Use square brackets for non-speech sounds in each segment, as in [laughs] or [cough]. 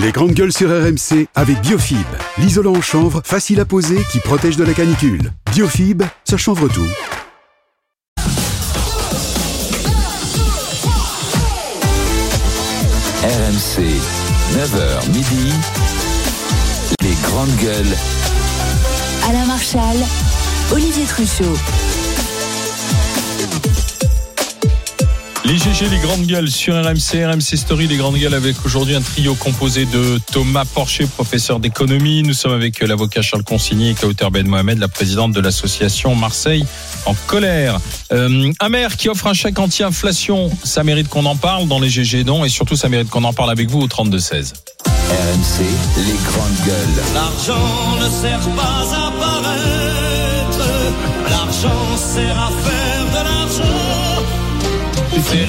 Les grandes gueules sur RMC avec Biofib, l'isolant en chanvre facile à poser qui protège de la canicule. Biofib, ça chanvre tout. RMC, 9h midi, les grandes gueules. Alain Marchal, Olivier Truchot. Les GG, les grandes gueules sur RMC, RMC Story, les grandes gueules avec aujourd'hui un trio composé de Thomas Porcher, professeur d'économie. Nous sommes avec l'avocat Charles Consigny et Kauter Ben Mohamed, la présidente de l'association Marseille en colère. Euh, un maire qui offre un chèque anti-inflation, ça mérite qu'on en parle dans les GG non et surtout ça mérite qu'on en parle avec vous au 32-16. RMC, les grandes gueules. L'argent ne sert pas à paraître, l'argent sert à faire. Sont les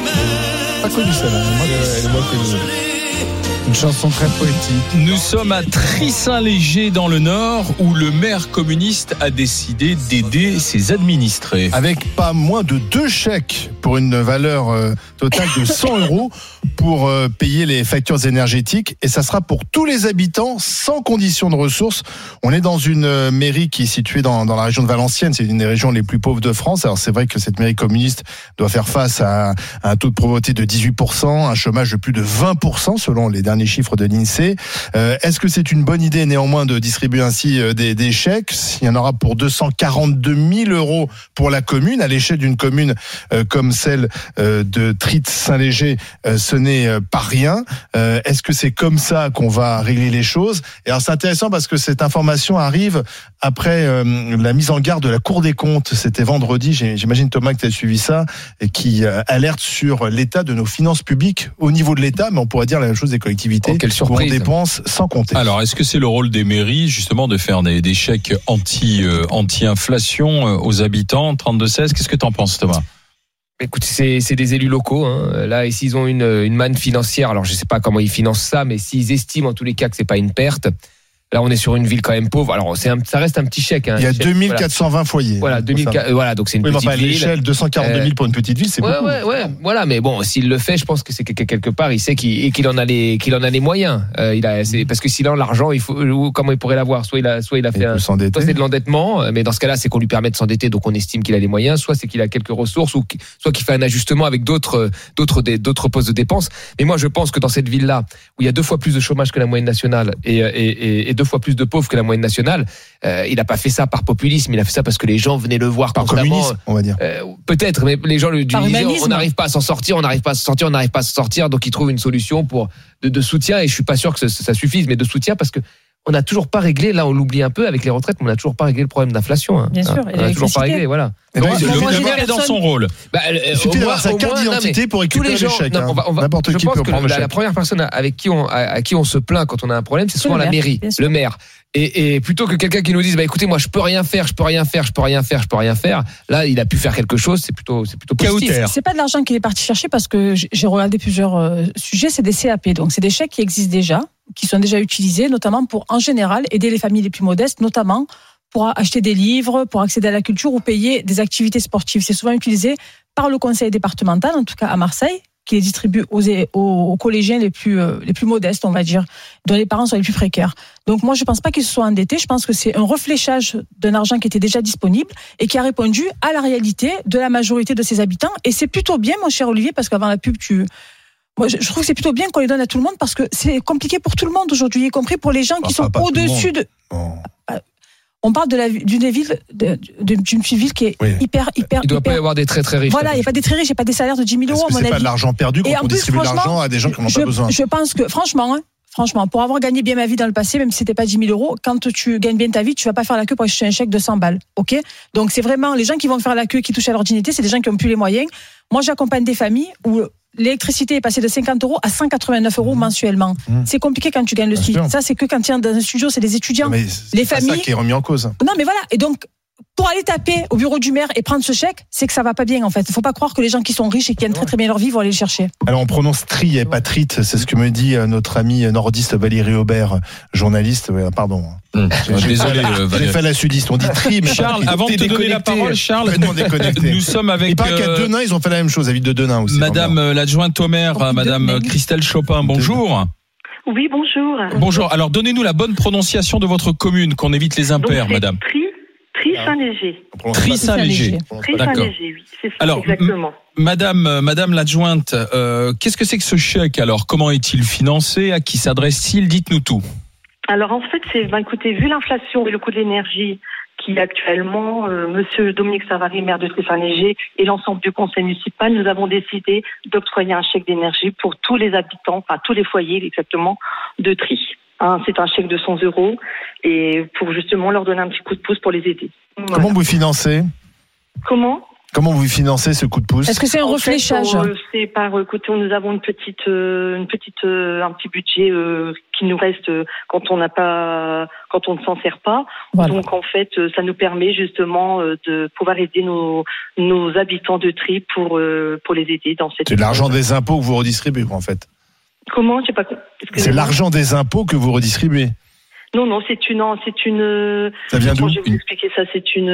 mêmes. Pas connu celle-là, elle est moins connue. Une chanson très poétique. Nous sommes à Trissin-Léger dans le Nord où le maire communiste a décidé d'aider ses administrés. Avec pas moins de deux chèques pour une valeur euh, totale de 100 [laughs] euros pour euh, payer les factures énergétiques et ça sera pour tous les habitants sans condition de ressources. On est dans une euh, mairie qui est située dans, dans la région de Valenciennes, c'est une des régions les plus pauvres de France. Alors c'est vrai que cette mairie communiste doit faire face à, à un taux de pauvreté de 18%, un chômage de plus de 20% selon les derniers chiffres de l'INSEE. Euh, Est-ce que c'est une bonne idée néanmoins de distribuer ainsi euh, des, chèques? Il y en aura pour 242 000 euros pour la commune, à l'échelle d'une commune euh, comme celle de Trit-Saint-Léger, euh, ce n'est pas rien. Est-ce que c'est comme ça qu'on va régler les choses? Et alors c'est intéressant parce que cette information arrive après la mise en garde de la Cour des comptes. C'était vendredi, j'imagine Thomas que tu as suivi ça, qui alerte sur l'état de nos finances publiques au niveau de l'État, mais on pourrait dire la même chose des collectivités. Oh, quelle où surprise. On dépense sans compter. Alors, est-ce que c'est le rôle des mairies justement de faire des, des chèques anti euh, anti-inflation euh, aux habitants 32-16 Qu'est-ce que tu en penses, Thomas? Écoute, c'est c'est des élus locaux. Hein. Là, et s'ils ont une, une manne financière, alors je sais pas comment ils financent ça, mais s'ils estiment en tous les cas que c'est pas une perte, là on est sur une ville quand même pauvre. Alors un- ça reste un petit chèque. Hein. Il y a Chèque, 2420 foyers. Voilà, voilà, 2000, Ça. euh, voilà donc c'est une Oui, mais petite enfin, à ville. l'échelle, 242 000 pour une petite ville, c'est Ouais, beaucoup. ouais, ouais, voilà, mais bon, s'il le fait, je pense que c'est que que quelque part, il sait qu'il en a les, qu'il en a les moyens. Euh, il a, parce que sinon l'argent, il faut, ou comment il pourrait l'avoir? Soit il a, soit il a fait il un, soit c'est de l'endettement, euh, mais dans ce cas-là, c'est qu'on lui permet de s'endetter, donc on estime qu'il a les moyens. Soit c'est qu'il a quelques ressources, ou soit qu'il fait un ajustement avec d'autres, euh, d'autres, postes de dépenses. Mais moi, je pense que dans cette ville-là, où il y a deux fois plus de chômage que la moyenne nationale et, euh, et, et- et deux fois plus de pauvres que la moyenne nationale, euh, il n'a pas fait ça par populisme, il a fait ça parce que les gens venaient le voir Par communisme, on va dire. Euh, Peut-être, mais les gens le Par disaient, on n'arrive pas à s'en sortir, on n'arrive pas à s'en sortir, on n'arrive pas à s'en sortir, donc ils trouvent une solution pour de, de soutien. Et je suis pas sûr que ça, ça suffise, mais de soutien parce que on n'a toujours pas réglé. Là, on l'oublie un peu avec les retraites, mais on n'a toujours pas réglé le problème d'inflation. hein. Bien sûr, on n'a toujours pas réglé, voilà. Et donc, Le maire des est dans son rôle. Bah, euh, il suffit d'avoir sa carte d'identité pour récupérer les chèques. hein. N'importe qui peut prendre le la, première personne avec qui on, à, à qui on se plaint quand on a un problème, c'est souvent le la mairie, le maire. Et, et plutôt que quelqu'un qui nous dise, bah écoutez, moi je peux rien faire, je peux rien faire, je peux rien faire, je peux rien faire. Là, il a pu faire quelque chose. C'est plutôt, c'est plutôt positif. C'est pas de l'argent qu'il est parti chercher parce que j'ai regardé plusieurs euh, sujets, c'est des CAP. Donc c'est des chèques qui existent déjà, qui sont déjà utilisés, notamment pour en général aider les familles les plus modestes, notamment pour acheter des livres, pour accéder à la culture ou payer des activités sportives. C'est souvent utilisé par le conseil départemental, en tout cas à Marseille, qui les distribue aux, aux, collégiens les plus, euh, les plus modestes, on va dire, dont les parents sont les plus précaires. Donc moi, je pense pas qu'ils se soient endettés. Je pense que c'est un refléchage d'un argent qui était déjà disponible et qui a répondu à la réalité de la majorité de ses habitants. Et c'est plutôt bien, mon cher Olivier, parce qu'avant la pub, tu... Moi, je trouve que c'est plutôt bien qu'on les donne à tout le monde parce que c'est compliqué pour tout le monde aujourd'hui, y compris pour les gens qui Enfin, sont au-dessus de. Bon. On parle de la d'une ville, d'une petite ville qui est Oui. hyper, hyper, Il doit pas y hyper. avoir des très très riches. Voilà, il n'y a pas des très riches, il n'y a pas des salaires de 10 000 Est-ce euros, mon c'est pas de l'argent perdu quand Et en on plus, distribue de franchement, l'argent à des gens qui n'en ont je, pas besoin? je pense que, franchement, hein, franchement, pour avoir gagné bien ma vie dans le passé, même si c'était pas 10 000 euros, quand tu gagnes bien ta vie, tu vas pas faire la queue pour acheter un chèque de 100 balles. OK? Donc, c'est vraiment les gens qui vont faire la queue, qui touchent à leur dignité, c'est des gens qui ont plus les moyens. Moi, j'accompagne des familles où l'électricité est passée de 50 euros à 189 euros mensuellement. Mmh. C'est compliqué quand tu gagnes le SMIC. sûr. Ça, c'est que quand tu es dans un studio, c'est des étudiants. Mais c'est les pas ça familles- qui est remis en cause. Non, mais voilà. Et donc, pour aller taper au bureau du maire et prendre ce chèque, c'est que ça va pas bien en fait. Il faut pas croire que les gens qui sont riches et qui gagnent très très bien leur vie vont aller le chercher. Alors on prononce tri et pas trite, c'est ce que me dit euh, notre ami nordiste Valérie Aubert, journaliste. Pardon. J'ai Désolé, euh, J'ai Valérie. fait la sudiste. On dit tri, mais Charles, pas avant de te donner la parole, Charles, [laughs] nous sommes avec Il paraît qu'à euh, Denain, ils ont fait la même chose, à Ville de Denain aussi. Madame euh, l'adjointe au maire, Oh, Madame Christelle Chopin. Bonjour. Oui, bonjour. Bonjour. Alors, donnez-nous la bonne prononciation de votre commune, qu'on évite les Donc, impairs, c'est Madame. Tri, Tri Saint-Léger. Tri Saint-Léger. Tri D'accord. Saint-Léger, oui, c'est ça, Alors, exactement. Madame, euh, Madame l'adjointe, euh, qu'est-ce que c'est que ce chèque alors? Comment est-il financé? À qui s'adresse-t-il? Dites-nous tout. Alors, en fait, c'est, ben, écoutez, vu l'inflation et le coût de l'énergie qui actuellement, euh, Monsieur Dominique Savary, maire de Tri Saint-Léger, et l'ensemble du conseil municipal, nous avons décidé d'octroyer un chèque d'énergie pour tous les habitants, enfin tous les foyers exactement, de Tri. Hein, c'est un chèque de 100 euros et pour justement leur donner un petit coup de pouce pour les aider. Voilà. Comment vous financez? Comment? Comment vous financez ce coup de pouce? Est-ce que c'est un refléchage? euh, C'est par euh, côté, nous avons une petite, euh, une petite, euh, un petit budget euh, qui nous reste quand on n'a pas, quand on ne s'en sert pas. Voilà. Donc en fait, ça nous permet justement de pouvoir aider nos, nos habitants de Tri pour pour les aider dans cette. C'est de l'argent des impôts que vous redistribuez, en fait. Comment J'ai pas. C'est l'argent des impôts que vous redistribuez. Non, non, c'est une, c'est une. Ça vient d'où je vais vous expliquer ça C'est une.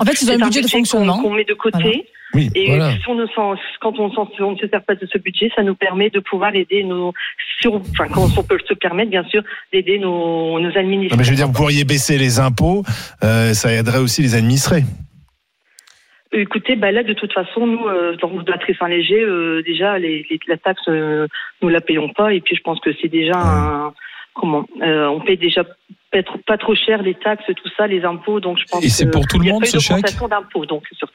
En fait, c'est un budget de qu'on- fonctionnement. qu'on met de côté. Oui, Et voilà. si on ne s'en- quand on, on ne se sert pas de ce budget, ça nous permet de pouvoir aider nos, sur, enfin, quand on peut se permettre, bien sûr, d'aider nos, nos Non, administrés. mais je veux dire, vous pourriez baisser les impôts, euh, ça aiderait aussi les administrés. Écoutez, bah là, de toute façon, nous, euh, dans très Saint-Léger, euh, déjà, les, les- la taxe, euh, nous la payons pas. Et puis, je pense que c'est déjà un, comment, euh, on paye déjà pas trop, pas trop cher les taxes, tout ça, les impôts. Donc, je pense Et c'est pour tout le monde, ce chèque d'impôts, donc, sur,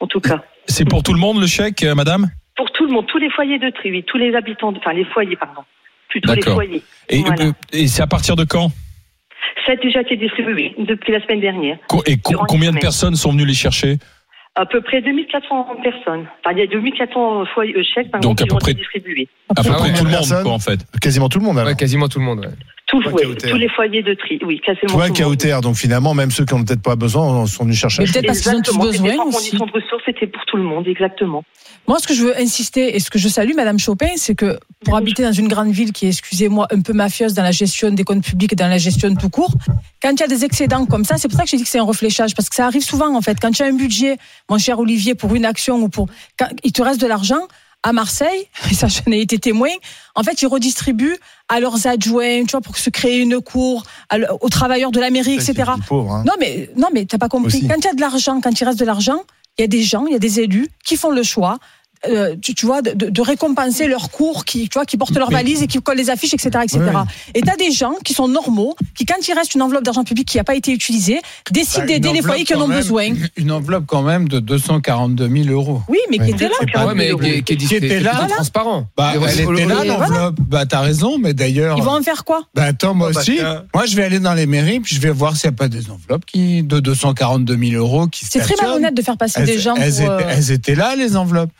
en tout cas. C'est pour tout le monde le chèque, euh, Madame? Pour tout le monde, tous les foyers de tri, oui, tous les habitants, de- enfin, les foyers, pardon. Plutôt les foyers. Et, Voilà. et c'est à partir de quand? Ça a déjà été distribué depuis la semaine dernière. Co- Et co- combien de personnes sont venues les chercher? À peu près 2400 personnes. Enfin, il y a 2400 foyers, euh, chèques par Donc, exemple, à qui peu ont près- été distribués. À peu Ah près ouais, tout le monde, quoi, en fait. Quasiment tout le monde, alors. Ouais, quasiment tout le monde. ouais. Tout, Toi, ouais, Kauter. tous les foyers de tri, oui, quasiment monde. KOTR, donc finalement, même ceux qui n'ont peut-être pas besoin sont venus chercher. Peut-être parce qu'ils ont tous besoin sans aussi. de ressources, c'était pour tout le monde, exactement. Moi, ce que je veux insister et ce que je salue, Madame Chopin, c'est que pour habiter dans une grande ville qui est, excusez-moi, un peu mafieuse dans la gestion des comptes publics et dans la gestion tout court, quand il y a des excédents comme ça, c'est pour ça que j'ai dit que c'est un refléchage, parce que ça arrive souvent, en fait. Quand tu as un budget, mon cher Olivier, pour une action ou pour, quand il te reste de l'argent, à Marseille, [laughs] et ça, j'en ai été témoin, en fait, ils redistribuent à leurs adjoints, tu vois, pour se créer une cour, le- aux travailleurs de la mairie, etc. des pauvres, hein. Non, mais non, mais t'as pas compris. Aussi. Quand il y a de l'argent, quand il reste de l'argent, il y a des gens, il y a des élus qui font le choix. Euh, tu, tu vois, de, de récompenser leurs cours, qui, tu vois, qui portent leurs valises et qui collent les affiches, etc., etc. Ouais. Et t'as des gens qui sont normaux, qui quand il reste une enveloppe d'argent public qui n'a pas été utilisée, décident Bah, d'aider les foyers qui en ont besoin. Une enveloppe quand même de 242 000 euros. Oui, mais qui étaient là. Ah, Ouais, mais mais qui était là. transparent. Bah, elle était là l'enveloppe. Bah t'as raison, mais d'ailleurs. Ils vont en faire quoi? Bah attends, moi parce aussi. Moi, je vais aller dans les mairies, puis je vais voir s'il n'y a pas des enveloppes qui de 242 000 euros qui C'est très malhonnête de faire passer Elles, des gens elles pour. étaient, euh, elles étaient là, les enveloppes.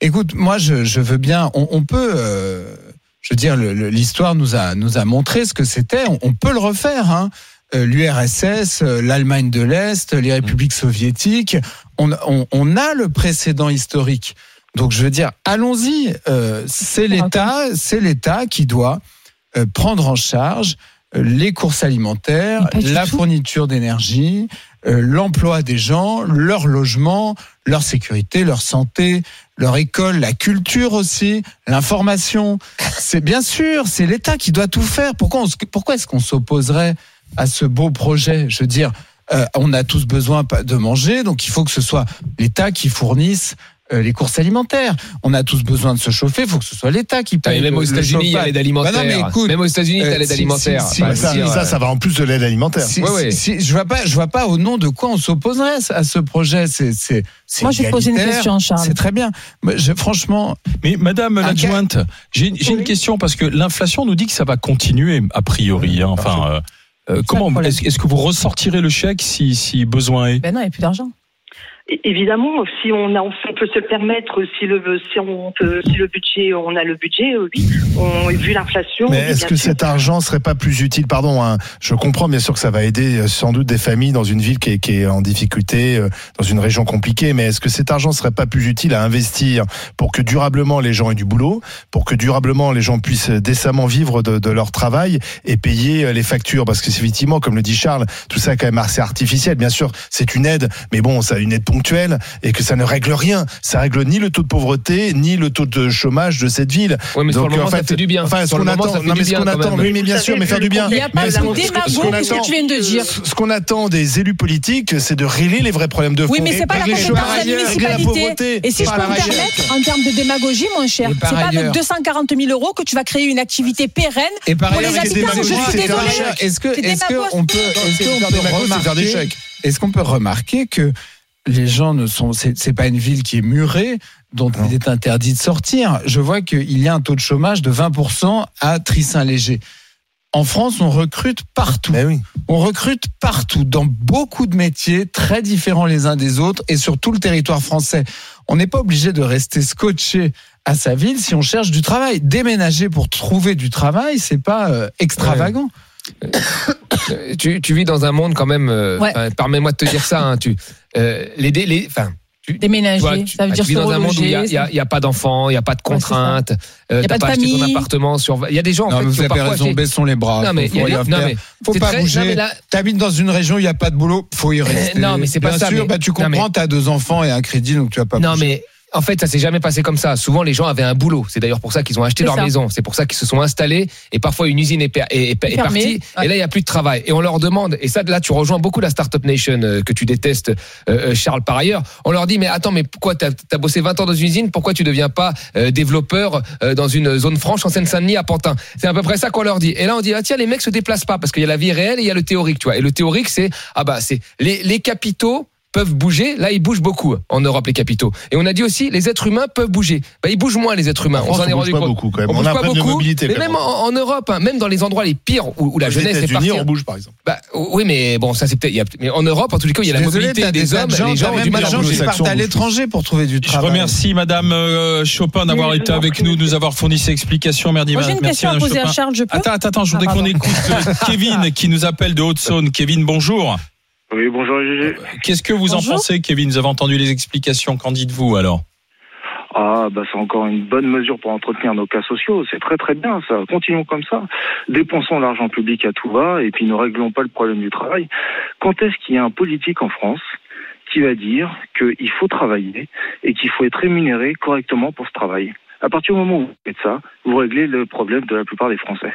Écoute, moi, je, je veux bien. On, on peut. euh, je veux dire, l'histoire nous a nous a montré ce que c'était. On, on peut le refaire. Hein. Euh, L'URSS, euh, l'Allemagne de l'Est, les républiques soviétiques. On, on, on a le précédent historique. Donc, je veux dire, allons-y. Euh, c'est l'État, c'est l'État qui doit prendre en charge les courses alimentaires, la tout. fourniture d'énergie, euh, l'emploi des gens, leur logement, leur sécurité, leur santé, leur école, la culture aussi, l'information. C'est bien sûr, c'est l'État qui doit tout faire. Pourquoi, pourquoi est-ce qu'on s'opposerait à ce beau projet? Je veux dire, euh, on a tous besoin de manger, donc il faut que ce soit l'État qui fournisse euh, les courses alimentaires. On a tous besoin de se chauffer, il faut que ce soit l'État qui paye. et même le- aux le États-Unis, il y a l'aide Bah alimentaire. non, mais écoute, même aux États-Unis, euh, t'as l'aide si- alimentaire. si- si- Bah, Bah, ça, si, ça, ça va en plus de l'aide alimentaire. Si- Ouais, ouais. je vois pas, je vois pas au nom de quoi on s'opposerait à ce projet. C'est, c'est, c'est Moi, je vais te poser une question, Charles. C'est très bien. Mais je- franchement, Mais Madame l'adjointe, j'ai j'ai une Oui. question parce que l'inflation nous dit que ça va continuer a priori. hein. Enfin, euh, euh, comment est-ce que vous ressortirez le chèque si, si besoin est? Ben non, il n'y a plus d'argent. Évidemment, si on, a, on peut se le permettre, si le, si on peut, si le budget, on a le budget, euh, oui. On, vu l'inflation. Mais est-ce que sûr. cet argent serait pas plus utile Pardon, hein, je comprends bien sûr que ça va aider euh, sans doute des familles dans une ville qui est, qui est en difficulté, euh, dans une région compliquée, mais est-ce que cet argent serait pas plus utile à investir pour que durablement les gens aient du boulot, pour que durablement les gens puissent décemment vivre de, de leur travail et payer les factures? Parce que c'est effectivement, comme le dit Charles, tout ça est quand même assez artificiel. Bien sûr, c'est une aide, mais bon, ça une aide ponctuelle et que ça ne règle rien. Ça règle ni le taux de pauvreté, ni le taux de chômage de cette ville. Ouais, mais sur Donc, le moment, en ça fait, fait du bien. Enfin, ce Sur le qu'on attend, fait non, du mais ce qu'on attend, oui, mais bien sûr, mais faire du bien. Il n'y a pas de ce qu'on- ce qu'on ce que tu viens de dire. Ce qu'on attend des élus politiques, c'est de régler les vrais problèmes de fond. Oui, mais c'est pas la compétence de la municipalité. pauvreté. Et si je peux me permettre, en termes de démagogie, mon cher, c'est pas avec ailleurs. 240 000 euros que tu vas créer une activité pérenne Et par pour les habitants. Je suis des- Est-ce que, est-ce que démago. on peut, est-ce qu'on peut remarquer, est-ce qu'on peut remarquer que les gens ne sont, c'est pas une ville qui est murée, dont il est interdit de sortir. Je vois qu'il y a un taux de chômage de 20% à Trissin-Léger. En France, on recrute partout. Oui. On recrute partout, dans beaucoup de métiers très différents les uns des autres et sur tout le territoire français. On n'est pas obligé de rester scotché à sa ville si on cherche du travail. Déménager pour trouver du travail, c'est pas euh, extravagant. Tu, tu vis dans un monde quand même. euh, Ouais. Permets-moi de te dire ça. hein, tu, euh, les, dé- les, enfin, Déménager, toi, tu, ça veut bah, dire tu vis dans un monde où il y a, y a- il y a pas d'enfants, il y a pas de Ouais, contraintes. euh, Il y a t'as pas de acheté ton famille. appartement sur. Il y a des gens en Non, fait mais qui vous ont avez raison, baissons les bras. Non, mais faut, il y a- faut rien non, mais faut pas très- bouger. là- T'habites dans une région où il n'y a pas de boulot, faut y [laughs] rester. non, mais c'est pas Bien ça, sûr, mais- bah, tu comprends, mais- t'as deux enfants et un crédit, donc tu vas pas Non, bouger. mais en fait, ça s'est jamais passé comme ça. Souvent, les gens avaient un boulot. C'est d'ailleurs pour ça qu'ils ont acheté leur ça. maison. C'est pour ça qu'ils se sont installés. Et parfois, une usine est, per- est- est- est Fermée. partie. Ouais. Et là, il y a plus de travail. Et on leur demande. Et ça, là, tu rejoins beaucoup la Startup Nation euh, que tu détestes, euh, euh, Charles, par ailleurs. On leur dit, mais attends, mais pourquoi t'as as bossé 20 ans dans une usine? Pourquoi tu deviens pas euh, développeur dans une zone franche en Seine-Saint-Denis à Pantin? C'est à peu près ça qu'on leur dit. Et là, on dit, ah tiens, les mecs se déplacent pas parce qu'il y a la vie réelle et il y a le théorique, tu vois. Et le théorique, c'est ah bah c'est les, les capitaux peuvent bouger. Là, ils bougent beaucoup en Europe, les capitaux. Et on a dit aussi, les êtres humains peuvent bouger. Bah, ils bougent moins, les êtres humains. En France, s'en est on bouge rendu pas compte. beaucoup, quand même. On, On bouge a pas problème de beaucoup. mobilité, mais même en, en Europe, hein, même dans les endroits les pires où, où la Aux jeunesse est partie. on bouge, par exemple. Bah, oui, mais bon, ça c'est peut-être. Mais en Europe, en tous les cas, il y a la Désolé, mobilité des de hommes. gens, les gens ont même du mal des à bouger. qui partent à l'étranger pour trouver du Je travail. remercie Madame euh, Chopin d'avoir je été avec nous, monsieur. nous avoir fourni ses explications. Merci, Moi, j'ai une question à poser à. Charles, je peux Attends, attends, attends, je Ah, voudrais qu'on pardon. écoute euh, Kevin qui nous appelle de Haute-Saône. Kevin, bonjour. Oui, bonjour GG. Qu'est-ce que vous en pensez, Kevin? Vous avez entendu les explications. Qu'en dites-vous alors? Ah, bah c'est encore une bonne mesure pour entretenir nos cas sociaux. C'est très très bien ça. Continuons comme ça. Dépensons l'argent public à tout va et puis ne réglons pas le problème du travail. Quand est-ce qu'il y a un politique en France qui va dire qu'il faut travailler et qu'il faut être rémunéré correctement pour ce travail? À partir du moment où vous faites ça, vous réglez le problème de la plupart des Français.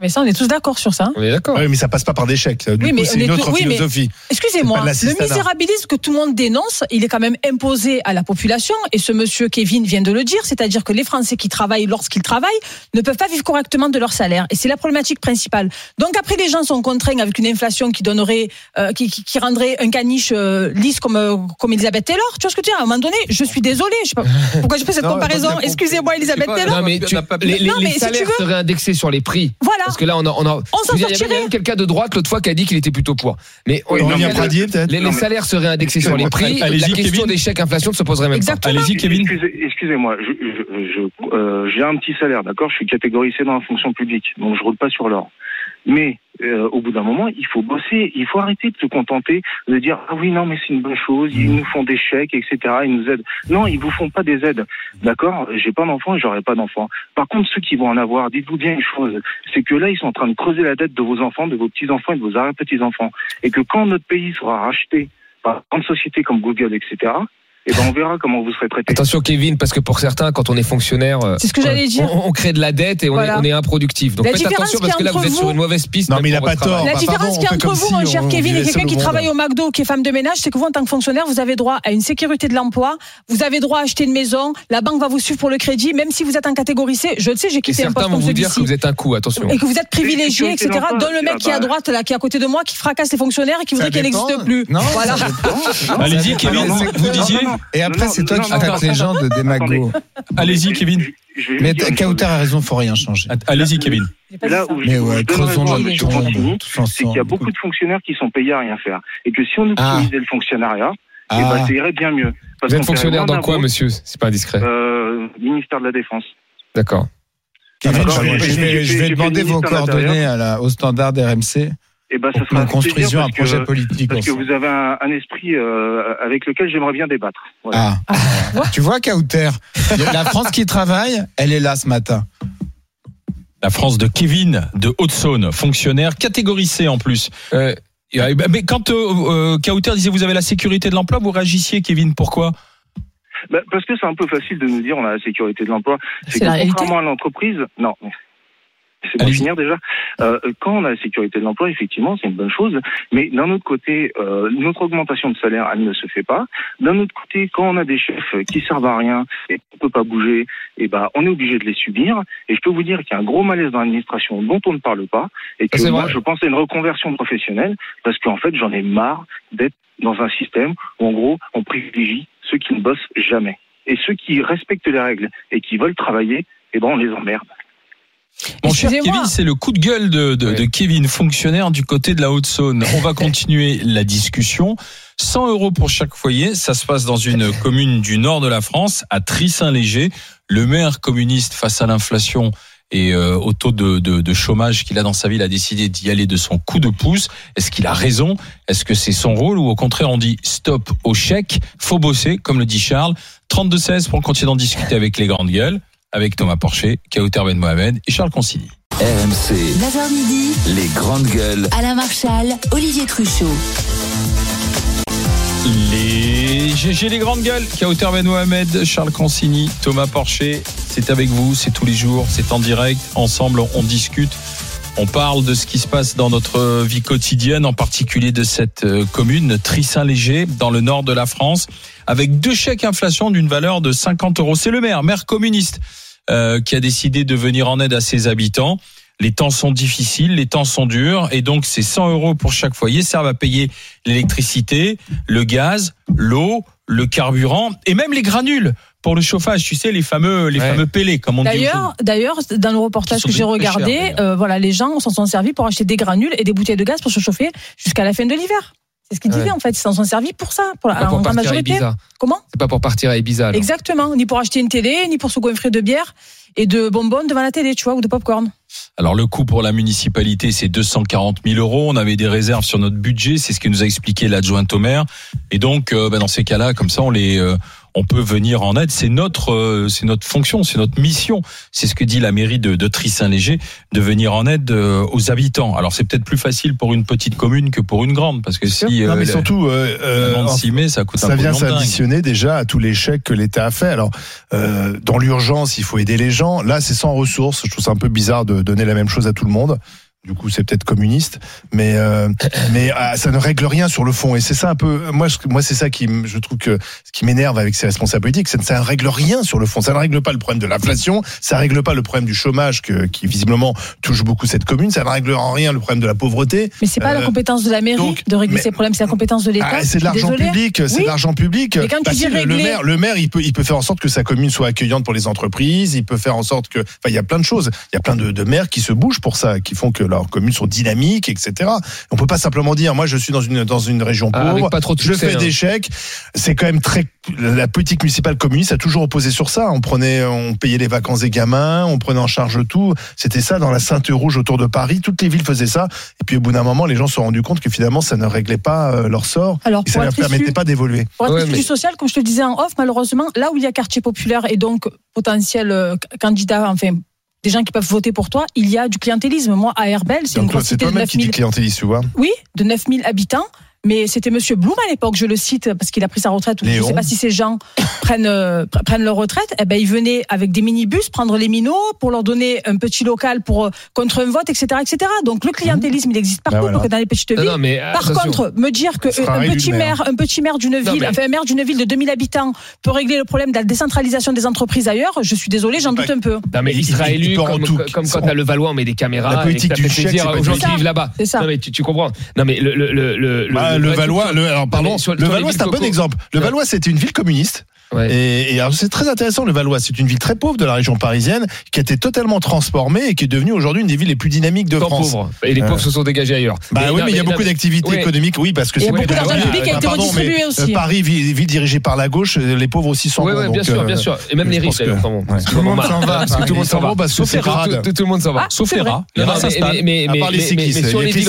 Mais ça, on est tous d'accord sur ça. On est d'accord. Oui, mais ça passe pas par des chèques. Du Oui, coup, mais c'est on est une autre oui, philosophie. Excusez-moi, le misérabilisme que tout le monde dénonce, il est quand même imposé à la population. Et ce monsieur Kevin vient de le dire, c'est-à-dire que les Français qui travaillent lorsqu'ils travaillent ne peuvent pas vivre correctement de leur salaire. Et c'est la problématique principale. Donc après, les gens sont contraints avec une inflation qui donnerait, euh, qui, qui, qui rendrait un caniche euh, lisse comme euh, comme Elisabeth Taylor. Tu vois ce que tu veux dire? À un moment donné, je suis désolée, je sais pas pourquoi je fais cette Non, comparaison. Excusez-moi, Elisabeth Taylor. Non, mais tu- les, les- Non, mais les si salaires tu veux- seraient indexés sur les prix. Voilà. Parce que là, on a. On, a, On s'en dire, il y a sortirait. même quelqu'un de droite l'autre fois qui a dit qu'il était plutôt pour. Mais on- Oui, on- Pradier, peut-être les, les salaires seraient indexés sur les prix. La question des chèques inflation ne se poserait même Exactement. Allez-y, Kevin. Excusez- Excusez-moi, euh, j'ai un petit salaire, d'accord? Je suis catégorisé dans la fonction publique, donc je roule pas sur l'or. Mais euh, au bout d'un moment, il faut bosser, il faut arrêter de se contenter de dire ah oui non mais c'est une bonne chose, ils nous font des chèques etc, ils nous aident. Non, ils vous font pas des aides, d'accord? J'ai pas d'enfants j'aurai pas d'enfants. Par contre, ceux qui vont en avoir, dites-vous bien une chose, c'est que là ils sont en train de creuser la dette de vos enfants, de vos petits enfants et de vos arrière petits enfants, et que quand notre pays sera racheté par grandes sociétés comme Google etc, et ben on verra comment vous serez traités. Attention Kevin, parce que pour certains, quand on est fonctionnaire, euh, C'est ce que j'allais dire. On, on crée de la dette et on, Voilà. est, on est improductif. Donc La faites différence attention parce que là a vous êtes entre sur vous- une mauvaise piste. Non, mais il a pas tort. La bah, différence qu'il y a entre vous, si mon cher on Kevin, et quelqu'un qui travaille au McDo, qui est femme de ménage, c'est que vous, en tant que fonctionnaire, vous avez droit à une sécurité de l'emploi, vous avez droit à acheter une maison, la banque va vous suivre pour le crédit, même si vous êtes en catégorie C. Je le sais, j'ai quitté un certains poste vont comme vous dire que vous êtes un coup. Attention. Et que vous êtes privilégié, etc. Donne le mec qui est à droite, là, qui est à côté de moi, qui fracasse les fonctionnaires et qui voudrait qu'elle n'existe plus. Non, voilà. Allez-y, Kevin, vous disiez Et après, c'est toi qui traites les gens de démagogues. Allez-y, Kevin. Mais chose. a raison, faut rien changer. Allez-y, Kevin. Là où je, Mais ouais, c'est qu'il y a beaucoup de fonctionnaires qui sont payés à rien faire. Et que si on Ah. optimisait le fonctionnariat, et bah, Ah. ça irait bien mieux. Parce Vous êtes fonctionnaire dans quoi, monsieur? C'est pas indiscret. euh, Ministère de la Défense. D'accord. Je vais, je vais- je demander vos coordonnées l'Intérieur. à la, au standard d'RMC Et bah, ça sera nous construisions un parce que- projet politique Parce que vous avez un, un esprit euh, avec lequel j'aimerais bien débattre. Voilà. Ah. tu vois, Kauter, la France qui travaille, elle est là ce matin. La France de Kevin de Haute-Saône, fonctionnaire catégorie C en plus. Euh, Et, euh, Mais quand euh, euh, Kauter disait vous avez la sécurité de l'emploi, vous réagissiez, Kevin. Pourquoi? Bah, parce que c'est un peu facile de nous dire on a la sécurité de l'emploi. C'est que réalité. contrairement à l'entreprise, non. C'est pour Allez-y. finir déjà. Euh, quand on a la sécurité de l'emploi, effectivement, c'est une bonne chose. Mais d'un autre côté, euh, notre augmentation de salaire, elle ne se fait pas. D'un autre côté, quand on a des chefs qui servent à rien et qu'on peut pas bouger, et ben, on est obligé de les subir. Et je peux vous dire qu'il y a un gros malaise dans l'administration dont on ne parle pas. Et que moi, vrai. je pense à une reconversion professionnelle parce qu'en fait, j'en ai marre d'être dans un système où, en gros, on privilégie ceux qui ne bossent jamais. Et ceux qui respectent les règles et qui veulent travailler, eh ben, on les emmerde. Mon cher. Kevin, c'est le coup de gueule de, de, de Kevin, fonctionnaire du côté de la Haute-Saône. On va [laughs] continuer la discussion. 100 euros pour chaque foyer. Ça se passe dans une commune du nord de la France, à Trissin-Léger. Le maire communiste, face à l'inflation et euh, au taux de, de, de chômage qu'il a dans sa ville, a décidé d'y aller de son coup de pouce. Est-ce qu'il a raison? Est-ce que c'est son rôle? Ou au contraire on dit stop au chèque, faut bosser, comme le dit Charles. 32-16 pour continuer d'en discuter avec les grandes gueules, avec Thomas Porcher, Kauter Ben Mohamed et Charles Consigny. RMC, 9h midi, les grandes gueules. Alain Marchal, Olivier Truchot. Les GG, les grandes gueules, Kauter Ben Mohamed, Charles Consigny, Thomas Porcher, c'est avec vous, c'est tous les jours, c'est en direct, ensemble on discute, on parle de ce qui se passe dans notre vie quotidienne, en particulier de cette euh, commune, Trissin-Léger, dans le nord de la France, avec deux chèques inflation d'une valeur de 50 euros. C'est le maire, maire communiste, euh, qui a décidé de venir en aide à ses habitants. Les temps sont difficiles, les temps sont durs, et donc ces 100 euros pour chaque foyer servent à payer l'électricité, le gaz, l'eau, le carburant et même les granules pour le chauffage. Tu sais, les fameux, les Ouais. fameux pellets, comme on dit. D'ailleurs, d'ailleurs, dans le reportage que j'ai regardé, euh, voilà, les gens s'en sont servis pour acheter des granules et des bouteilles de gaz pour se chauffer jusqu'à la fin de l'hiver. C'est ce qu'ils Ouais. disaient en fait. Ils s'en sont servis pour ça, pour la, pour en partir à majorité. Ibiza. Comment C'est pas pour partir à Ibiza. alors. Exactement. Ni pour acheter une télé, ni pour se goinfrer de bière et de bonbons devant la télé, tu vois, ou de popcorn. Alors le coût pour la municipalité, c'est 240 000 euros. On avait des réserves sur notre budget, c'est ce que nous a expliqué l'adjointe au maire. Et donc, euh, bah, dans ces cas-là, comme ça, on les, euh, on peut venir en aide. C'est notre, euh, c'est notre fonction, c'est notre mission. C'est ce que dit la mairie de, de Trissin-Léger, de venir en aide euh, aux habitants. Alors c'est peut-être plus facile pour une petite commune que pour une grande, parce que si non, euh, mais surtout, euh, en- cimée, ça coûte ça vient s'additionner déjà à tous les chèques que l'État a fait. Alors, euh, dans l'urgence, il faut aider les gens. Là, c'est sans ressources. Je trouve ça un peu bizarre de donner la même chose à tout le monde. Du coup, c'est peut-être communiste, mais euh, [coughs] mais ah, ça ne règle rien sur le fond. Et c'est ça un peu. Moi, je- moi, c'est ça qui, je trouve que ce qui m'énerve avec ces responsables politiques, c'est que ça ne règle rien sur le fond. Ça ne règle pas le problème de l'inflation, ça ne règle pas le problème du chômage que, qui visiblement touche beaucoup cette commune, ça ne règle en rien le problème de la pauvreté. Mais c'est pas la Euh, compétence de la mairie donc, de régler mais- ces problèmes, c'est la compétence de l'État. Ah, c'est de l'argent public, c'est Oui. de l'argent public. Mais quand tu Bah, dis si, le, le régler- maire, le maire, il peut, il peut faire en sorte que sa commune soit accueillante pour les entreprises. Il peut faire en sorte que, enfin, il y a plein de choses. Il y a plein de, de maires qui se bougent pour ça, qui font que leurs communes sont dynamiques, etc. On peut pas simplement dire, moi, je suis dans une dans une région Ah, pauvre, pas trop de je succès, fais hein. des chèques. C'est quand même très la politique municipale communiste a toujours opposé sur ça. On prenait, on payait les vacances des gamins, on prenait en charge tout. C'était ça dans la Sainte Rouge autour de Paris. Toutes les villes faisaient ça. Et puis au bout d'un moment, les gens se sont rendus compte que finalement, ça ne réglait pas euh, leur sort Alors, et ça ne leur permettait pas d'évoluer. Pour être Ouais, mais- du social, comme je te disais en off, malheureusement, là où il y a quartier populaire et donc potentiel euh, candidat, enfin des gens qui peuvent voter pour toi, il y a du clientélisme. Moi, à Herbel, c'est une Donc toi, c'est cité de toi-même qui dis 9000 clientéliste, tu vois. Oui, de 9000 habitants. Mais c'était Monsieur Blum à l'époque, je le cite parce qu'il a pris sa retraite. Ou je ne sais pas si ces gens [coughs] prennent euh, pr- prennent leur retraite. Eh ben, il venait avec des minibus prendre les minots pour leur donner un petit local pour euh, contre un vote, etc., etc. Donc le clientélisme, il existe partout, Bah voilà. donc dans les petites villes. non, mais Par contre, me dire que un petit le maire. un petit maire d'une ville, mais- enfin un maire d'une ville de 2000 habitants peut régler le problème de la décentralisation des entreprises ailleurs, je suis désolé, j'en doute un peu. Non mais Il- il sera il- il élu peut en comme, tout. comme quand à Levallois on met des caméras La politique et que du chèque, plaisir c'est pas aux gens qui vivent là-bas. C'est ça. Non mais tu, tu comprends. Non mais le le le le, Bah, le Valois, ah, pardon, le Valois, c'est un bon exemple. Le Valois, c'était une ville communiste. Et, c'est très intéressant, le Valois, c'est une ville très pauvre de la région parisienne qui a été totalement transformée et qui est devenue aujourd'hui une des villes les plus dynamiques de France. Et les pauvres euh. se sont dégagés ailleurs. Bah oui, mais il y a beaucoup d'activités économiques, oui, parce que c'est beaucoup d'argent public a euh, été redistribué euh, aussi. Paris, ville, ville, dirigée par la gauche, les pauvres aussi s'en vont. Oui, bien sûr, bien sûr. Et même les riches. Tout le monde s'en va. Parce que tout le monde s'en va. Ah, Sauf Tout le monde s'en va. Sauf les rats. Mais sur les villes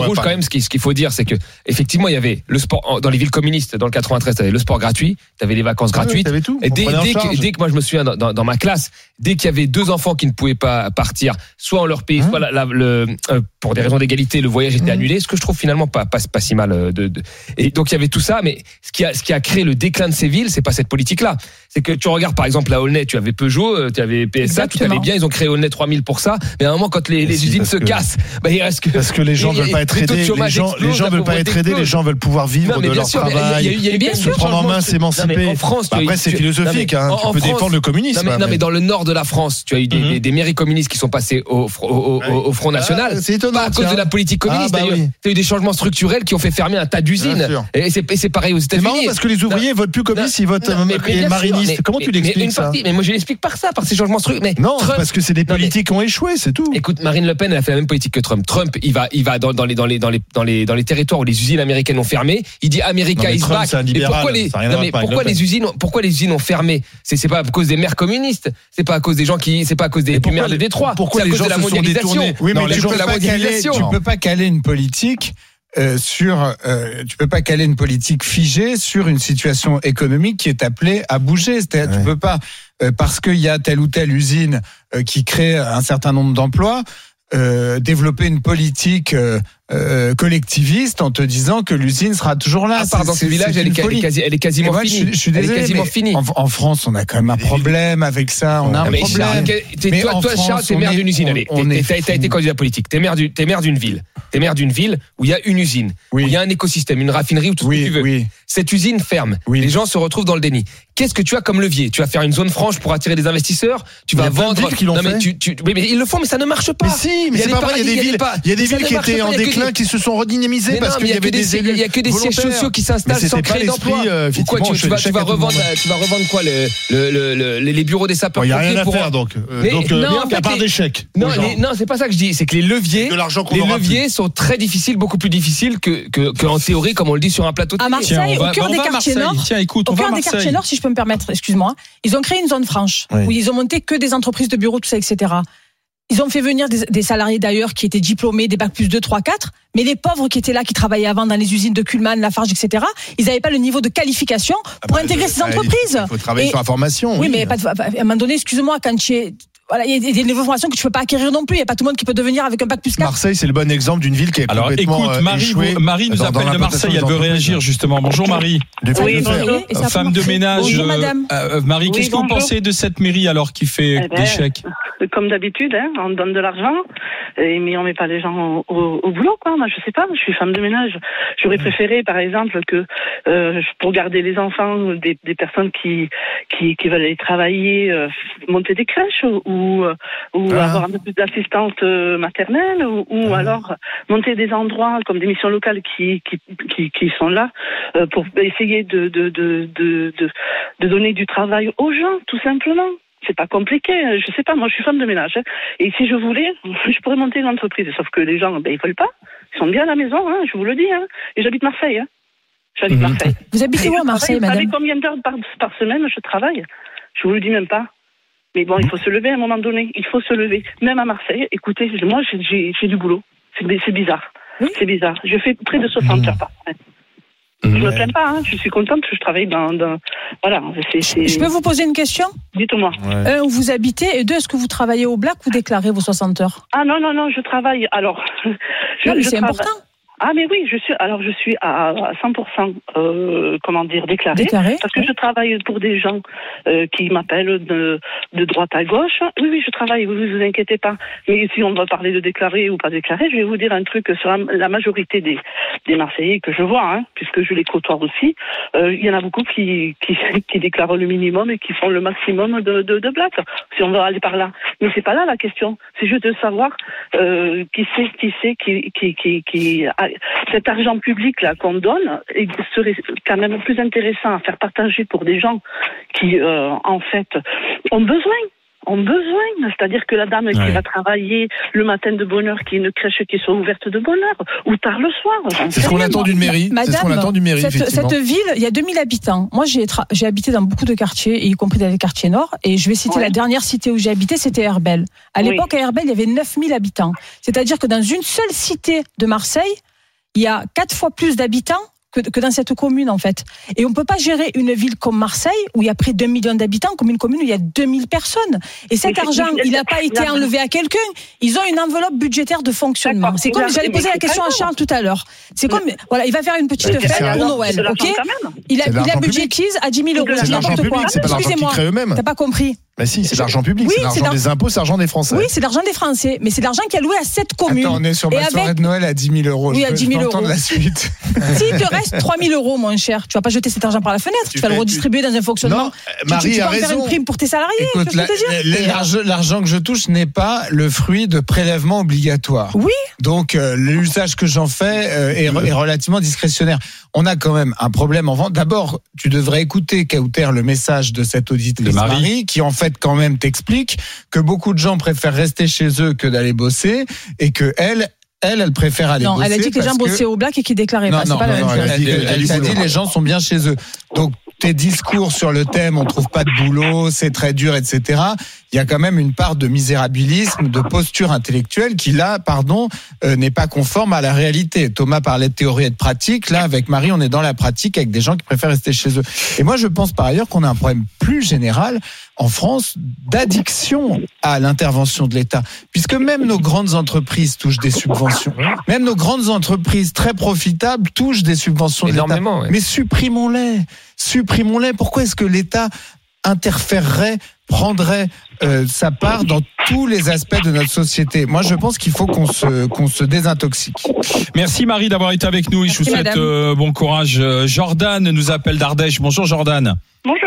rouges, quand même, ce qu'il faut dire, c'est que effectivement, il y avait le sport dans les villes communistes, dans le 93, tu avais le sport gratuit, tu avais les vacances ah gratuites. Ah tout. Et dès, dès, que, moi je me souviens dans, dans, ma classe, dès qu'il y avait deux enfants qui ne pouvaient pas partir, soit en leur pays, hein soit le, euh, pour des raisons d'égalité, le voyage était hein annulé. Ce que je trouve finalement pas pas, si mal. Euh, de, de, Et donc il y avait tout ça, mais ce qui a ce qui a créé le déclin de ces villes, c'est pas cette politique-là. C'est que tu regardes par exemple la Aulnay, tu avais Peugeot, euh, tu avais PSA, Exactement. tu avais bien, ils ont créé Aulnay 3000 pour ça. Mais à un moment, quand les, usines se cassent, bah, il reste que parce que les gens veulent pas être aidés, les gens, les gens veulent pas être les gens veulent pouvoir vivre non, de leur travail, se prendre en main, s'émanciper. En France, après, c'est philosophique, hein, tu peux défendre le communisme. Non mais, dans le nord de la France, tu as eu des, mhm. mairies communistes qui sont passées au, Front ah, National. C'est étonnant. Pas à cause de la politique communiste, ah. Bah tu as eu des changements structurels qui ont fait fermer un tas d'usines. Et c'est pareil aux États-Unis. C'est marrant parce que les ouvriers votent plus communistes, ils votent euh, marinistes. Comment tu l'expliques Mais moi, je l'explique par ça, par ces changements structurels. Non, parce que c'est des politiques qui ont échoué, c'est tout. Écoute, Marine Le Pen, elle a fait la même politique que Trump. Trump, il va dans les territoires où les usines américaines ont fermé. Il dit America non, is Trump, back. Pourquoi les, non, mais pourquoi les usines, pourquoi les usines ont fermé? C'est pas à cause des maires communistes. C'est pas à cause des gens qui, c'est pas à cause des maires de Détroit. Pourquoi les gens de la mondialisation Oui, mais tu peux pas caler une politique. Euh, sur, euh, tu peux pas caler une politique figée sur une situation économique qui est appelée à bouger. C'est-à-dire, ouais. tu peux pas euh, parce qu'il y a telle ou telle usine euh, qui crée un certain nombre d'emplois. développer une politique euh, collectiviste en te disant que l'usine sera toujours là. Ah, à part ce village, elle, est, quasi, elle, est, quasiment finie. Je, suis désolé, elle. En, France, on a quand même un problème avec ça. On a un mais problème. Mais toi, toi France, Charles, t'es maire d'une usine. Allez, t'as été candidat politique. T'es maire d'une ville. T'es maire d'une ville où il y a une usine, oui. où il y a un écosystème, une raffinerie, ou tout ce que tu veux. Oui. Cette usine ferme. Les gens se retrouvent dans le déni. Qu'est-ce que tu as comme levier? Tu vas faire une zone franche pour attirer des investisseurs? Tu vas vendre. Non mais ils le font, mais ça ne marche pas. Mais si, mais c'est pas vrai. Il y a des villes qui étaient en déclin. Qui se sont redynamisés parce qu'il y, n'y a que des sièges sociaux qui s'installent sans créer d'emploi. Euh, Pourquoi tu, vas, tu, vas revendre, quoi Les bureaux des sapeurs Il bon, n'y a rien à faire donc. Euh, mais, donc euh, non, en fait, à part des. Non, les, non c'est pas ça que je dis. C'est que les leviers, les leviers sont très difficiles, beaucoup plus difficiles que, théorie, comme on le dit sur un plateau de À Marseille, au cœur des quartiers nord, au cœur des quartiers nord, si je peux me permettre, excuse-moi, ils ont créé une zone franche où ils ont monté que des entreprises de bureaux, tout ça, etc ils ont fait venir des, des salariés d'ailleurs qui étaient diplômés, des bacs plus 2, 3, 4, mais les pauvres qui étaient là, qui travaillaient avant dans les usines de Kuhlmann, Lafarge, etc., ils n'avaient pas le niveau de qualification ah pour bah, intégrer ces bah, entreprises. Il faut travailler sur la formation. Oui, mais pas de, à un moment donné, excuse-moi, quand tu es, voilà, il y a des informations que tu peux pas acquérir non plus. Il n'y a pas tout le monde qui peut devenir avec un bac plus 4. Marseille, c'est le bon exemple d'une ville qui est Alors, complètement écoute, euh, Marie, nous appelle de Marseille. Elle veut réagir justement. Bonjour Marie. Oui, bonjour. Euh, femme de ménage. Bonjour, euh, madame. Marie, qu'est-ce que vous pensez de cette mairie alors qui fait eh ben, chèques [laughs] Comme d'habitude, hein, on donne de l'argent, mais on met pas les gens au, boulot, quoi. Moi, je sais pas. Je suis femme de ménage. J'aurais préféré, par exemple, que pour garder les enfants des, personnes qui, qui, veulent aller travailler, monter des crèches ou ou, euh, ou ah. avoir un peu plus d'assistante euh, maternelle ou, ah. alors monter des endroits comme des missions locales qui, qui, qui, sont là euh, pour essayer de, de, de, de, donner du travail aux gens, tout simplement c'est pas compliqué. Hein, je sais pas, moi je suis femme de ménage. Hein. Et si je voulais, [laughs] je pourrais monter une entreprise. Sauf que les gens, ben, ils veulent pas. Ils sont bien à la maison, hein, je vous le dis. Et j'habite Marseille. J'habite. Mhm. Marseille. Vous habitez où à Marseille, Vous savez combien d'heures par, par semaine je travaille? Je vous le dis même pas. Mais bon, il faut se lever à un moment donné. Il faut se lever. Même à Marseille, écoutez, moi, j'ai du boulot. C'est bizarre. C'est bizarre. Je fais près de 60 heures par semaine. Je ne me plains pas, hein. je suis contente que je travaille dans. dans... Voilà. Je peux vous poser une question? Dites-moi. Un, où euh, vous habitez et deux, est-ce que vous travaillez au black? Ou déclarez vos 60 heures? Ah non, non, non, je travaille. Alors. [laughs] Je, c'est important. Ah mais oui, je suis alors je suis à 100% euh, comment dire Déclaré, parce que je travaille pour des gens euh, qui m'appellent de, de, droite à gauche. Oui oui, je travaille, vous vous inquiétez pas. Mais si on doit parler de déclarer ou pas déclarer, je vais vous dire un truc sur la, majorité des, des Marseillais que je vois hein, puisque je les côtoie aussi, euh, il y en a beaucoup qui, [laughs] qui, déclarent le minimum et qui font le maximum de de, de si on veut aller par là. Mais c'est pas là la question, c'est juste de savoir euh, qui c'est qui c'est qui qui qui, qui cet argent public là qu'on donne il serait quand même plus intéressant à faire partager pour des gens qui, euh, en fait, ont besoin ont besoin. C'est-à-dire que la dame Ouais. qui va travailler le matin de bonne heure, qui est une crèche qui soit ouverte de bonne heure, ou tard le soir. C'est ce qu'on attend d'une mairie. C'est ce qu'on attend d'une mairie, cette, ville, il y a 2000 habitants. Moi, j'ai habité dans beaucoup de quartiers, y compris dans les quartiers nord. Et je vais citer Ouais. la dernière cité où j'ai habité, c'était Herbel. À Oui. l'époque, à Herbel, il y avait 9000 habitants. C'est-à-dire que dans une seule cité de Marseille, il y a quatre fois plus d'habitants que, que dans cette commune, en fait. Et on peut pas gérer une ville comme Marseille, où il y a près d'un million d'habitants, comme une commune où il y a 2000 personnes. Et cet Mais argent, il n'a pas été enlevé à quelqu'un. Ils ont une enveloppe budgétaire de fonctionnement. C'est comme, j'allais poser la question à Charles tout à l'heure. C'est comme, voilà, il va faire une petite fête pour Noël, de ok? Il a, de il a budgétise à 10 000 euros. C'est de de n'importe quoi. Excusez-moi. T'as pas compris Bah si, c'est de l'argent public, Oui, c'est c'est l'argent des impôts, c'est l'argent des Français. Oui, c'est l'argent des Français, mais c'est l'argent qui est alloué à cette commune. Attends, on est sur Et ma soirée avec- de Noël à 10 000 euros. Oui, Je à peux- 10 000 je peux entendre euros. la suite. [laughs] S'il te reste 3 000 euros, mon cher, tu vas pas jeter cet argent par la fenêtre, tu, Tu vas le redistribuer dans un fonctionnement. Non, Tu- tu, Marie tu a vas en faire raison. une prime pour tes salariés. La- l'argent- que je touche n'est pas le fruit de prélèvements obligatoires. Oui. Donc euh, l'usage que j'en fais euh, est, est relativement discrétionnaire. On a quand même un problème en vente. D'abord, tu devrais écouter Kauter le message de cette auditrice De Marie. Marie, qui en fait quand même t'explique que beaucoup de gens préfèrent rester chez eux que d'aller bosser et que elle, elle, elle préfère aller Non, bosser. elle a dit que les gens bossaient au black et qu'ils déclaraient non, pas. C'est non, pas la non, même non, chose. elle, a dit, Elle a dit elle boulot. dit les gens sont bien chez eux. Donc tes discours sur le thème, on trouve pas de boulot, c'est très dur, etc. Il y a quand même une part de misérabilisme, de posture intellectuelle qui là, pardon, euh, n'est pas conforme à la réalité. Thomas parlait de théorie et de pratique. Là, avec Marie, on est dans la pratique avec des gens qui préfèrent rester chez eux. Et moi, je pense par ailleurs qu'on a un problème plus général en France d'addiction à l'intervention de l'État, puisque même nos grandes entreprises touchent des subventions. Même nos grandes entreprises très profitables touchent des subventions de l'État. Ouais. Mais supprimons-les, supprimons-les. Pourquoi est-ce que l'État interférerait, prendrait euh, sa part dans tous les aspects de notre société? Moi, je pense qu'il faut qu'on se qu'on se désintoxique. Merci Marie d'avoir été avec nous. Et je vous Merci, souhaite euh, bon courage. Euh, Jordan nous appelle d'Ardèche. Bonjour Jordan. Bonjour.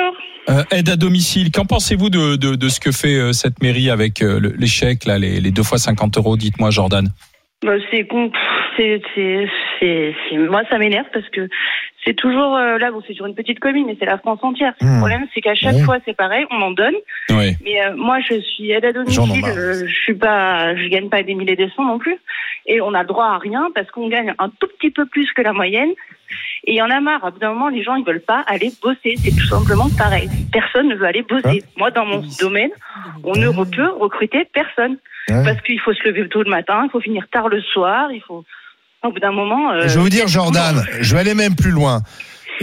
Euh, aide à domicile. Qu'en pensez-vous de, de, de ce que fait euh, cette mairie avec euh, le- les chèques, là, les, les deux fois 50 euros? Dites-moi Jordan. Bah, c'est con- c'est c'est moi ça m'énerve parce que c'est toujours euh, là bon c'est sur une petite commune et c'est la France entière. Mmh. Le problème c'est qu'à chaque fois c'est pareil, on en donne. Oui. Mais euh, moi je suis aide à domicile, euh, je suis pas je gagne pas des milliers des cents non plus et on a droit à rien parce qu'on gagne un tout petit peu plus que la moyenne. Et il y en a marre, à bout d'un moment, les gens ils veulent pas aller bosser. C'est tout simplement pareil. Personne ne veut aller bosser. Moi, dans mon domaine, on ne peut recruter personne. Parce qu'il faut se lever tôt le matin, il faut finir tard le soir, il faut. Au bout d'un moment. euh, Je vais vous dire, Jordan, je vais aller même plus loin.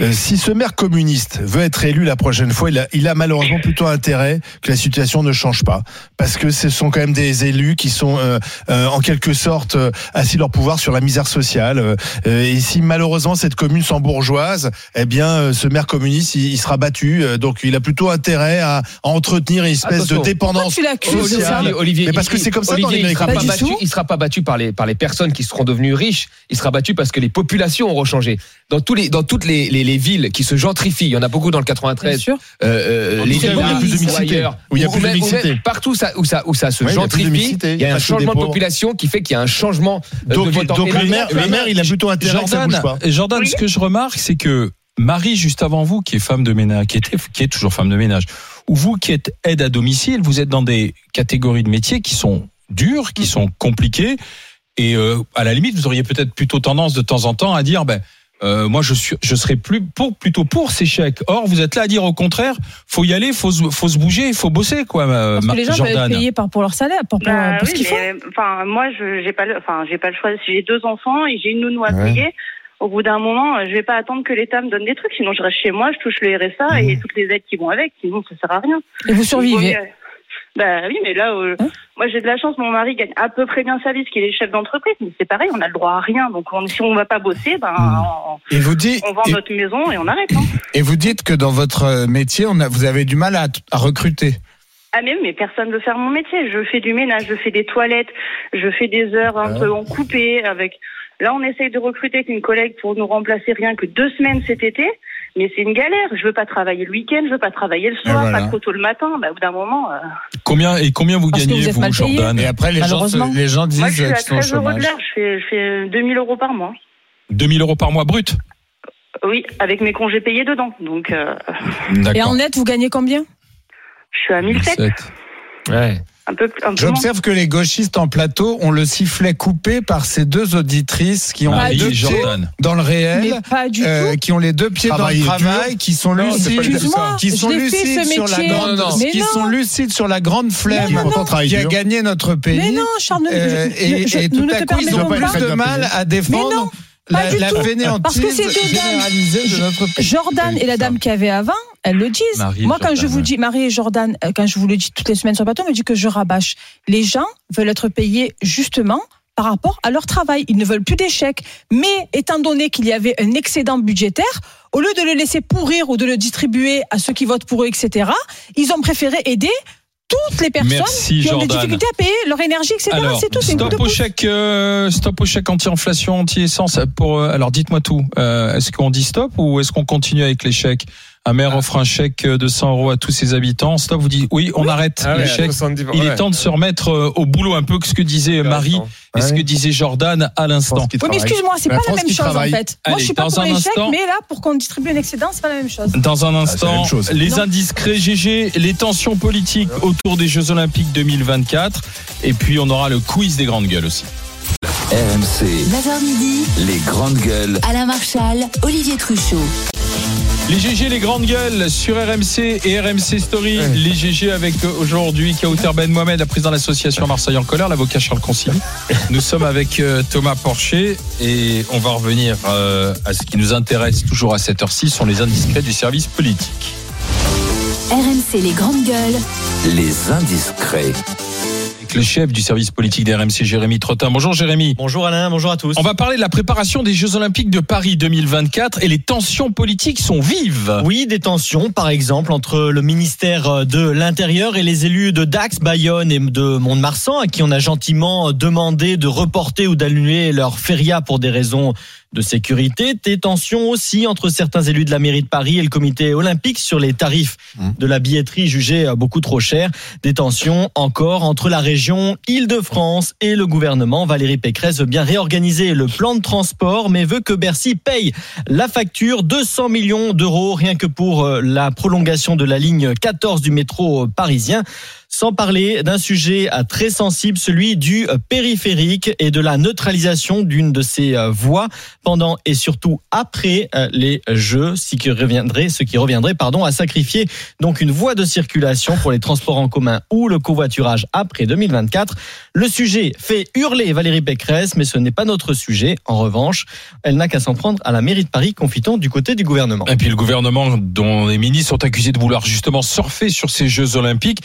Euh, si ce maire communiste veut être élu la prochaine fois, il a, il a malheureusement plutôt intérêt que la situation ne change pas, parce que ce sont quand même des élus qui sont euh, euh, en quelque sorte euh, assis leur pouvoir sur la misère sociale. euh, et si malheureusement cette commune s'en bourgeoise, eh bien ce maire communiste il, il sera battu. euh, donc il a plutôt intérêt à, à entretenir une espèce Attention. de dépendance Pourquoi tu sociale. Olivier, Mais parce que c'est comme ça dans les il sera pas communistes. battu, il sera pas battu par les par les personnes qui seront devenues riches. Il sera battu parce que les populations auront changé. Dans tous les dans toutes les, les, les villes qui se gentrifient, il y en a beaucoup dans le Bien 93. sûr. Euh, euh, les cas, où il y a plus de mixité. Où il y a plus de mixité. partout ça, où ça où ça se Ouais, il y a plus de gentrifie, mixité. il y a un changement de population qui fait qu'il y a un changement euh, Donc, de vote donc le maire, le maire, il a plutôt intérêt que ça Jordan, bouge pas. Jordan, Oui. ce que je remarque, c'est que Marie, juste avant vous, qui est femme de ménage, qui était, qui est toujours femme de ménage, ou vous qui êtes aide à domicile, vous êtes dans des catégories de métiers qui sont dures, qui sont compliquées, et euh, à la limite, vous auriez peut-être plutôt tendance de temps en temps à dire, ben. Euh, moi, je suis, je serais plus pour, plutôt pour ces chèques. Or, vous êtes là à dire au contraire, faut y aller, faut se, faut se bouger, il faut bosser, quoi, euh, Parce que les gens veulent être Jordan. payés par, pour leur salaire, pour, pour, Bah pour ce qu'ils font. mais enfin moi je j'ai pas le enfin j'ai pas le choix. Si j'ai deux enfants et j'ai une nounou à Ouais. payer, au bout d'un moment, je vais pas attendre que l'État me donne des trucs, sinon je reste chez moi, je touche le RSA et toutes les aides qui vont avec, sinon ça sert à rien. Et vous survivez. Bah oui, mais là, euh, Hein moi j'ai de la chance, mon mari gagne à peu près bien sa vie, parce qu'il est chef d'entreprise, mais c'est pareil, on a le droit à rien. Donc on- si on va pas bosser, ben on, Et vous dites on vend et, notre maison et on arrête. Hein. et vous dites que dans votre euh, métier, on a, vous avez du mal à, à recruter. Ah mais, mais personne ne veut faire mon métier. Je fais du ménage, je fais des toilettes, je fais des heures un peu en coupé avec. Là, on essaye de recruter une collègue pour nous remplacer rien que deux semaines cet été. Mais c'est une galère. Je veux pas travailler le week-end, je veux pas travailler le soir, voilà. pas trop tôt le matin. Bah, au bout d'un moment, euh, Combien et combien vous Parce gagnez vous. Jordan Et après, les gens, les disent moi je suis à sont au 13 euros de l'heure. Je fais, je fais 2000 euros par mois. 2000 euros par mois brut. Oui, avec mes congés payés dedans. Donc, euh, Et en net, vous gagnez combien? je suis à 1007. Ouais. Un peu, un peu moins. J'observe que les gauchistes en plateau ont le sifflet coupé par ces deux auditrices qui ont Marie les deux et pieds Jordan. dans le réel. Mais pas du euh, qui ont les deux pieds dans Travail le dur. travail, qui sont lucides, qui je sont lucides sur la grande, Non, non, Mais qui non. sont lucides sur la grande flemme Qui a gagné notre pays. Mais non, Charles, Euh, je- et, je- et tout à coup, ils ont plus de mal à défendre la, la tout. fainéantise Parce que ces deux dames- généralisée de notre pays. Jordan et la dame qui avait avant, elles le disent. Marie Moi, quand Jordan, je vous dis, Marie et Jordan, euh, quand je vous le dis toutes les semaines sur le plateau, on me dit que je rabâche. Les gens veulent être payés justement par rapport à leur travail. Ils ne veulent plus d'échecs. Mais étant donné qu'il y avait un excédent budgétaire, au lieu de le laisser pourrir ou de le distribuer à ceux qui votent pour eux, etc., ils ont préféré aider toutes les personnes Merci, qui ont des difficultés à payer leur énergie, etc. Alors, C'est tout, une stop de au chèque, euh, stop au chèque anti-inflation, anti-essence. Pour, euh, alors, dites-moi tout. Euh, est-ce qu'on dit stop ou est-ce qu'on continue avec les chèques? Un maire offre un chèque de 100 euros à tous ses habitants. Stop, vous dites oui, on arrête Ah ouais, chèques. 70, Il ouais. est temps de se remettre euh, au boulot un peu que ce que disait Marie et ce que disait Jordan à l'instant. Oui, mais excuse-moi, c'est pas la même chose en fait. Moi, je suis pas dans pour un les chèques, instant- mais là, pour qu'on distribue un excédent, c'est pas la même chose. Dans un la instant, les Non. indiscrets GG, les tensions politiques autour des Jeux Olympiques 2024. Et puis, on aura le quiz des grandes gueules aussi. RMC, 9h midi, les grandes gueules. Alain Marchal, Olivier Truchot. Les GG, les grandes gueules sur RMC et RMC Story. Les GG avec euh, aujourd'hui Kauter Ben Mohamed, la présidente de l'association Marseille en colère, l'avocat Charles Consigny. [laughs] Nous sommes avec euh, Thomas Porcher et on va revenir euh, à ce qui nous intéresse toujours à cette heure-ci, sont les indiscrets du service politique. RMC les grandes gueules. Les indiscrets. Avec le chef du service politique d'RMC, Jérémy Trottin. Bonjour Jérémy. Bonjour Alain, bonjour à tous. On va parler de la préparation des Jeux Olympiques de Paris 2024 et les tensions politiques sont vives. Oui, des tensions, par exemple, entre le ministère de l'Intérieur et les élus de Dax, Bayonne et de Mont-de-Marsan, à qui on a gentiment demandé de reporter ou d'annuler leur feria pour des raisons de sécurité. Des tensions aussi entre certains élus de la mairie de Paris et le comité olympique sur les tarifs de la billetterie jugés beaucoup trop chers. Des tensions encore entre la région Île-de-France et le gouvernement. Valérie Pécresse veut bien réorganiser le plan de transport, mais veut que Bercy paye la facture 200 millions d'euros rien que pour euh, la prolongation de la ligne 14 du métro euh, parisien. Sans parler d'un sujet euh, très sensible, celui du euh, périphérique et de la neutralisation d'une de ces euh, voies pendant et surtout après les Jeux, ce qui reviendrait, ce qui reviendrait, pardon, à sacrifier donc une voie de circulation pour les transports en commun ou le covoiturage après 2024. Le sujet fait hurler Valérie Pécresse, mais ce n'est pas notre sujet. En revanche, elle n'a qu'à s'en prendre à la mairie de Paris, confitant du côté du gouvernement. Et puis le gouvernement dont les ministres sont accusés de vouloir justement surfer sur ces Jeux Olympiques.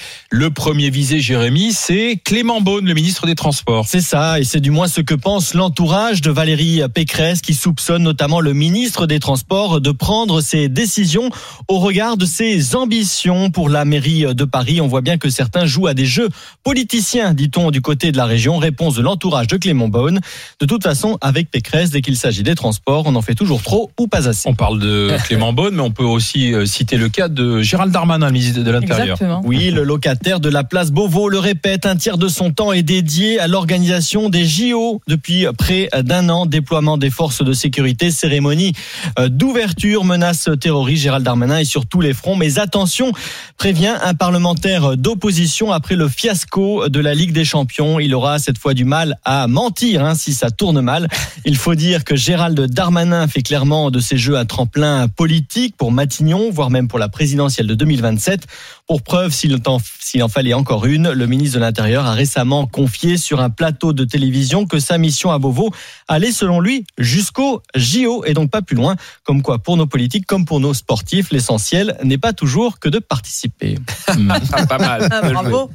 Premier visé, Jérémy, c'est Clément Beaune, le ministre des Transports. C'est ça, et c'est du moins ce que pense l'entourage de Valérie Pécresse, qui soupçonne notamment le ministre des Transports de prendre ses décisions au regard de ses ambitions pour la mairie de Paris. On voit bien que certains jouent à des jeux politiciens, dit-on du côté de la région. Réponse de l'entourage de Clément Beaune. De toute façon, avec Pécresse, dès qu'il s'agit des transports, on en fait toujours trop ou pas assez. On parle de [laughs] Clément Beaune, mais on peut aussi euh, citer le cas de Gérald Darmanin, le ministre de l'Intérieur. Oui, le locataire de la place Beauvau le répète, un tiers de son temps est dédié à l'organisation des JO depuis près d'un an. Déploiement des forces de sécurité, cérémonie euh, d'ouverture, menace terroriste. Gérald Darmanin est sur tous les fronts. Mais attention, prévient un parlementaire d'opposition après le fiasco de la Ligue des Champions. Il aura cette fois du mal à mentir hein, si ça tourne mal. Il faut dire que Gérald Darmanin fait clairement de ces jeux un tremplin politique pour Matignon, voire même pour la présidentielle de 2027. Pour preuve, s'il en, en fallait encore une, le ministre de l'Intérieur a récemment confié sur un plateau de télévision que sa mission à Beauvau allait, selon lui, jusqu'au JO et donc pas plus loin. Comme quoi, pour nos politiques comme pour nos sportifs, l'essentiel n'est pas toujours que de participer. [laughs] pas mal. Ah, bravo.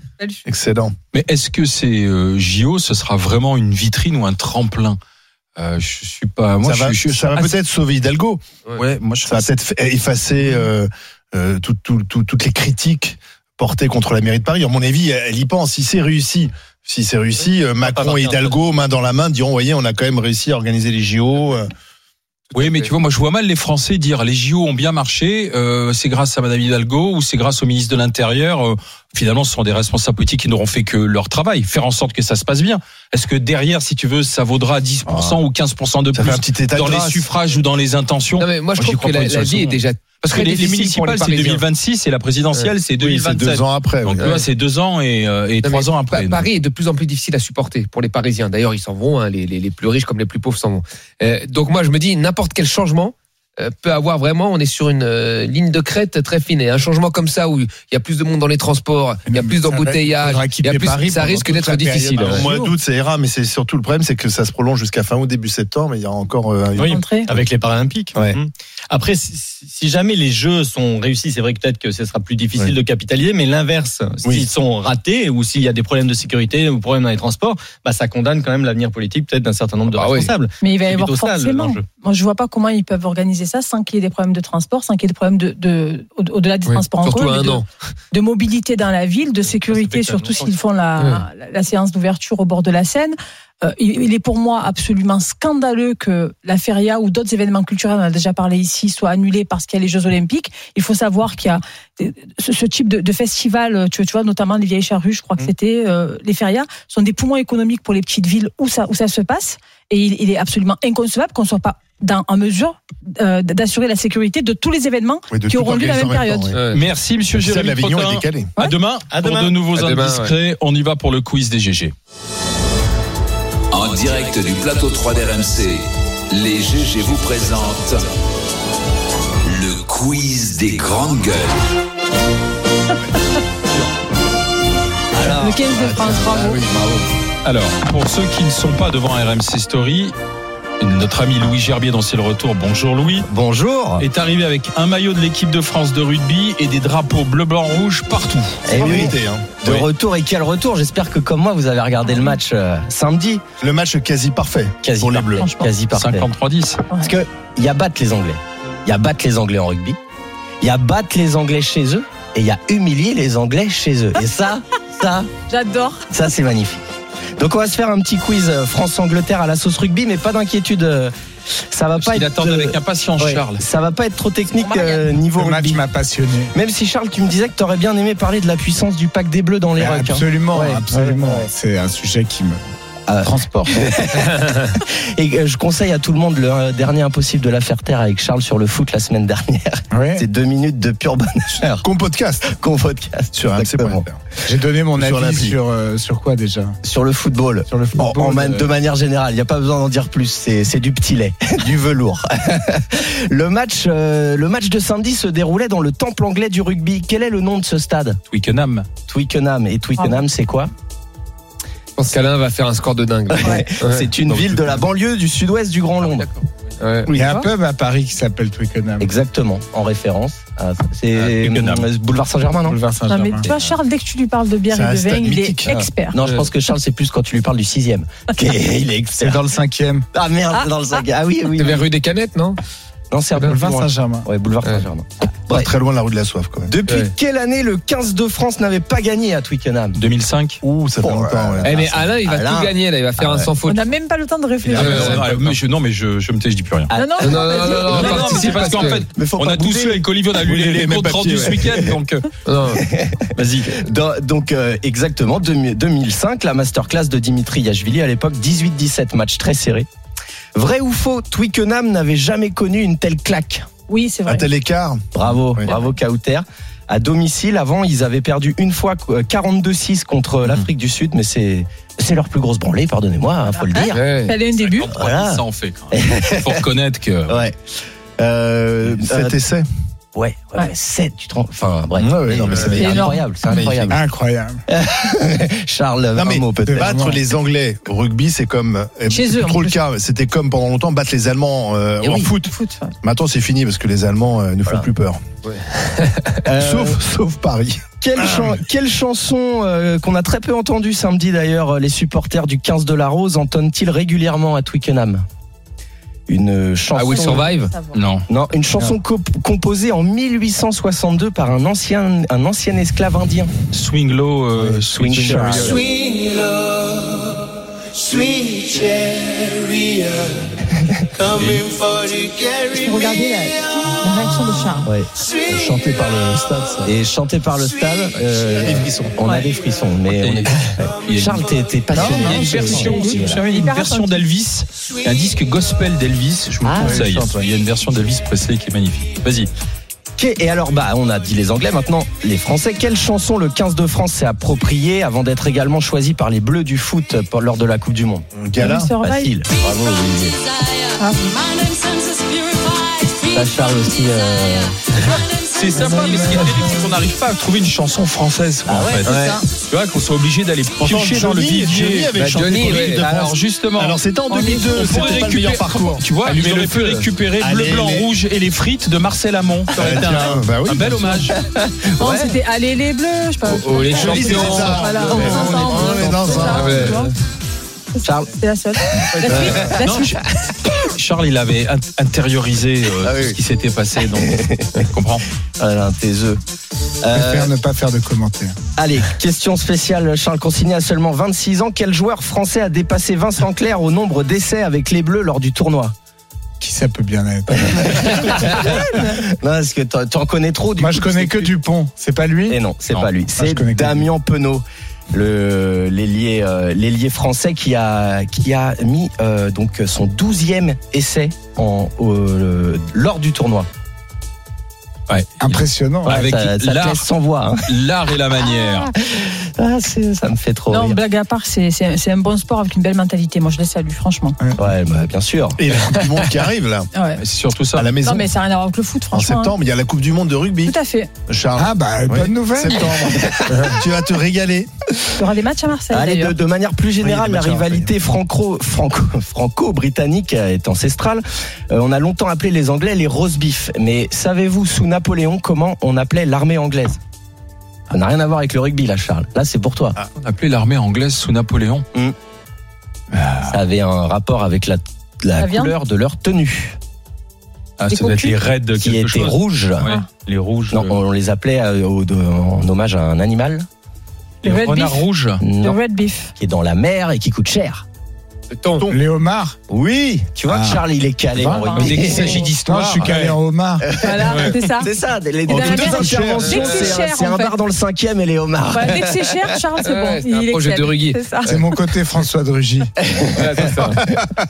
Excellent. Mais est-ce que ces euh, JO, ce sera vraiment une vitrine ou un tremplin? Euh, Je suis pas. Moi, ça va, je, je- ça va assez- peut-être sauver Hidalgo. Ouais, moi, je Ça va peut-être fa- effacer euh, euh, tout- tout- tout- toutes les critiques contre la mairie de Paris. À mon avis, elle y pense. Si c'est réussi, si c'est réussi, euh, Macron et Hidalgo, main dans la main, diront, voyez, on a quand même réussi à organiser les JO. euh. Oui, mais tu vois, moi, je vois mal les Français dire les JO ont bien marché, euh, c'est grâce à Madame Hidalgo ou c'est grâce au ministre de l'Intérieur. Euh, finalement, ce sont des responsables politiques qui n'auront fait que leur travail, faire en sorte que ça se passe bien. Est-ce que derrière, si tu veux, ça vaudra 10% ou 15% de plus fait un petit état de dans les suffrages ou dans les intentions? Non, mais moi, je Moi, trouve crois que la, la vie est déjà. Parce que les, municipales, c'est Parisiens. 2026 et la présidentielle, c'est Oui, 2027. c'est deux ans après. Donc, vois, c'est deux ans et, euh, et Non, trois ans après. Pa- Paris est de plus en plus difficile à supporter pour les Parisiens. D'ailleurs, ils s'en vont, hein, les, les, les plus riches comme les plus pauvres s'en vont. Euh, donc moi, je me dis, n'importe quel changement peut avoir vraiment, on est sur une euh, ligne de crête très fine. Et un changement comme ça où il y a plus de monde dans les transports, il y a plus d'embouteillages, faudra il y a quitter plus, Paris ça risque d'être difficile. Au mois d'août, ça ira, mais c'est surtout le problème, c'est que ça se prolonge jusqu'à fin août, début septembre, mais il y a encore euh, une Oui, avec les Paralympiques. Ouais. Mhm. Après, si, si jamais les Jeux sont réussis, c'est vrai que peut-être que ce sera plus difficile de capitaliser, mais l'inverse, Oui. s'ils sont ratés ou s'il y a des problèmes de sécurité ou problèmes dans les transports, bah, ça condamne quand même l'avenir politique peut-être d'un certain nombre de Ah oui. responsables. Mais il va y C'est avoir forcément. l'enjeu. Moi, je vois pas comment ils peuvent organiser ça sans qu'il y ait des problèmes de transport, sans qu'il y ait des problèmes de, de au- au-delà des Oui, transports en surtout commun, de, an. de mobilité dans la ville, de sécurité, surtout s'ils font la, la, la séance d'ouverture au bord de la Seine. Euh, il, est pour moi absolument scandaleux que la feria ou d'autres événements culturels, on en a déjà parlé ici, soient annulés parce qu'il y a les Jeux Olympiques. Il faut savoir qu'il y a des- ce, type de, de festival, tu, tu vois, notamment les vieilles charrues, je crois que Mhm. c'était euh, les ferias, sont des poumons économiques pour les petites villes où ça, où ça se passe. Et il, il est absolument inconcevable qu'on soit pas dans, en mesure euh, d'assurer la sécurité de tous les événements Oui, qui auront lieu la même période. temps, oui. Ouais. Merci, monsieur Celle Jérémy d'Avignon est décalée. À demain, À pour demain. de nouveaux À demain, indiscrets. On y va pour le quiz des GG. En direct du plateau 3 d'RMC, les GG vous présentent le quiz des grandes gueules. Le 15 de France, bravo. Alors, pour ceux qui ne sont pas devant RMC Story, notre ami Louis Gerbier, dont c'est le retour, bonjour Louis, Bonjour. est arrivé avec un maillot de l'équipe de France de rugby et des drapeaux bleu, blanc, rouge partout. Eh En oui, vérité, hein. de Oui. retour et quel retour J'espère que comme moi vous avez regardé le match euh, samedi. Le match quasi parfait Quasi pour les parfait. Bleus. Quasi parfait. 53-10. Parce que il y a battre les Anglais. Il y a battre les Anglais en rugby. Il y a battre les Anglais chez eux. Et il y a humilier les Anglais chez eux. Et ça, ça, J'adore. ça c'est magnifique. Donc on va se faire un petit quiz euh, France-Angleterre à la sauce rugby, mais pas d'inquiétude. euh, Ça va pas Il être. attend euh, avec impatience, ouais, Charles. Ça va pas être trop technique euh, niveau Le match m'a passionné. Même si Charles, tu me disais que tu aurais bien aimé parler de la puissance du pack des Bleus dans les rucks. hein. Absolument, Ouais, absolument. ouais, ouais. C'est un sujet qui me Ah. transporte. [laughs] Et euh, je conseille à tout le monde le euh, dernier impossible de la faire taire avec Charles sur le foot la semaine dernière. Ouais. C'est deux minutes de pur bonheur Qu'on podcast qu'on podcast sur. J'ai donné mon Sur avis sur, euh, sur quoi déjà sur le football. Sur le football. en man- euh, de manière générale, il n'y a pas besoin d'en dire plus. C'est c'est du petit lait, [laughs] du velours. [laughs] le match, euh, le match de samedi se déroulait dans le temple anglais du rugby. Quel est le nom de ce stade? Twickenham. Twickenham. Et Twickenham, c'est quoi? Pense qu'Alain va faire un score de dingue. Ouais. C'est une Donc, ville de la banlieue du sud-ouest du Grand Londres. Ouais. Il y a un pub à Paris qui s'appelle Twickenham. Exactement, en référence. à- C'est Ah, Twickenham. euh, boulevard Saint-Germain, non Boulevard Non, Saint-Germain. mais tu vois, Charles, dès que tu lui parles de bière C'est et de vin, il est expert. Non, je pense que Charles, c'est plus quand tu lui parles du sixième. [laughs] qu'il est- il est C'est expert. dans le cinquième. Ah merde, c'est dans le sac. Ah oui, oui. C'est oui. vers rue des Canettes, non? Non, c'est un peu plus Boulevard. Saint-Germain. Ouais, boulevard. Saint-Germain. Pas Ouais. très loin de la rue de la Soif, quand même. Depuis Ouais. quelle année le 15 de France n'avait pas gagné à Twickenham? 2005. Ouh, ça fait Oh, longtemps, ouais. Eh mais Alain, il va Alain. tout gagner là, il va faire Ah un sans On faute. n'a même pas le temps de réfléchir. Ah, Euh, mais je, non, mais je, je me tais, je dis plus rien. non, non, Non, non, non, non, non, Non, non, c'est parce qu'en fait, on a tous su avec Olivier, on a lu les, comptes rendus ce week-end, donc euh, [laughs] Non. vas-y. Donc euh, exactement, 2000 2005, la masterclass de Dimitri Yachvili à l'époque, 18-17, match très serré. Vrai ou faux, Twickenham n'avait jamais connu une telle claque Oui, c'est Un vrai. tel écart. Bravo, Oui. bravo Kauter. À domicile, avant, ils avaient perdu une fois euh, 42-6 contre l'Afrique du Sud, mais c'est c'est leur plus grosse branlée, pardonnez-moi, hein, faut le dire. Ouais. Fallait un début. Voilà. Ça en fait quand même. [laughs] Faut reconnaître que. Ouais. Euh, Cet euh, essai. Ouais, ouais, Ouais. 7, tu te rends. Enfin, bref. Ouais, ouais, non, mais c'est incroyable, c'est incroyable. Incroyable. [laughs] Charles, Non un mais mot peut-être. battre les Anglais au rugby, c'est comme euh, Chez eux, trop le cas. C'était comme pendant longtemps battre les Allemands euh, Eh en oui. foot. Foot, ouais. Maintenant, c'est fini parce que les Allemands euh, ne Voilà. font plus peur. [laughs] Euh, Sauf, sauf Paris. Quelle, chan- quelle chanson euh, qu'on a très peu entendue samedi d'ailleurs, les supporters du 15 de la Rose entonnent-ils régulièrement à Twickenham? Une chanson. Ah, Will Survive. Non. Non, une chanson co- composée en 1862 par un ancien, un ancien esclave indien. Swing low, euh, swing, Swing chariot. Chariot. [laughs] Regardez la, la réaction de Charles. Ouais. Chanté par le stade. ça. Et chanté par le stade, euh, Des frissons. on a des frissons. Mais on est... A Charles, t'es t'es passionné. Il y a une version, c'est- vous savez, une hyper version attentif. d'Elvis, un disque gospel d'Elvis, je vous Ah, le conseille. oui, chante, ouais. Il y a une version d'Elvis Presley qui est magnifique. Vas-y. Ok, Et alors, bah, on a dit les Anglais, maintenant les Français. Quelle chanson le 15 de France s'est appropriée avant d'être également choisi par les Bleus du foot pour- lors de la Coupe du Monde? Gala. Facile. Bravo. Ah, Ça, Charles aussi. euh, [laughs] C'est sympa, mais ce qui est terrible, c'est qu'on n'arrive pas à trouver une chanson française. quoi, Ah en ouais, fait. c'est ça. Tu vois, qu'on soit obligé d'aller piocher dans le Johnny- vivier. Johnny avait Bah, chanté Johnny, pour ouais. l'équipe de France. Alors justement, Alors c'était en on est- 2002, on pourrait c'était pas le meilleur récupérer- parcours. Tu vois, Allumer ils auraient le pu feu. récupérer Bleu, Allez, Blanc, les- Rouge et les frites de Marcel Amont. Ça aurait Ah, été un, tiens, bah oui, un bel hommage. Non, c'était Allez les Bleus, je sais pas. Oh, les pas. champions. c'est ça. Voilà, Ouais, on est on est- ensemble. on est dans C'est un- ça, ouais. tu vois. Charles. C'est la seule. La suite, la Non, suite. Charles, il avait int- intériorisé euh, Ah oui. tout ce qui s'était passé. Donc, [laughs] tu comprends Voilà, tes œufs. Je Euh, préfère ne pas faire de commentaires. allez, question spéciale. Charles Consigny a seulement 26 ans. Quel joueur français a dépassé Vincent Clerc au nombre d'essais avec les Bleus lors du tournoi? Qui ça peut bien être? [laughs] Non, parce que t'en- tu en connais trop. Du Moi, coup, je connais que Dupont. C'est pas lui? Et non, c'est pas lui. Ah, C'est je connais que Damien Penaud. Euh, l'ailier français qui a qui a mis euh, donc son 12e essai le- lors du tournoi. Ouais. Impressionnant. Ouais, Avec ça, l'art. sans voix. hein. L'art et la manière. [laughs] Ah, c'est- ça me fait trop Non, rire. blague à part, c'est un bon sport avec une belle mentalité. Moi, je les salue, franchement. Ouais, bah, bien sûr. Et la Coupe du Monde qui arrive là, [laughs] Ouais. C'est surtout ça. à la maison. Non, mais ça n'a rien à voir avec le foot, En franchement. hein. septembre, il y a la Coupe du Monde de rugby. Tout à fait. Charles. Ah bah, Oui. bonne nouvelle. Septembre. [laughs] tu vas te régaler. Il y aura des matchs à Marseille, Allez, de, manière plus générale, Oui, la rivalité franco, franco, franco-britannique est ancestrale. Euh, on a longtemps appelé les Anglais les roast beef. Mais savez-vous, sous Napoléon, comment on appelait l'armée anglaise Ça n'a rien à voir avec le rugby, là, Charles. Là, c'est pour toi. On appelait l'armée anglaise sous Napoléon. Ça avait un rapport avec la, la La viande couleur de leur tenue, Ah, Des ça doit être les raids de qui quelque était chose. rouge. Ouais, les rouges. Non, euh, on les appelait euh, au- de- en hommage à un animal les le red renards beef. rouges. Le red beef. qui est dans la mer et qui coûte cher. Les homards. Oui, tu vois Ah. que Charles, il est calé en rugby. Dès qu'il s'agit Non, d'histoire. je suis calé ouais. en homard. Voilà, c'est ça. C'est ça, les, les interventions, que c'est c'est un, cher, c'est en un fait. bar dans le cinquième et les homards. Bah, dès que c'est cher, Charles, c'est bon. Ouais, c'est un Il est projet de calé. Rugy. C'est ça. C'est mon côté François de Rugy. [laughs] Voilà, c'est ça.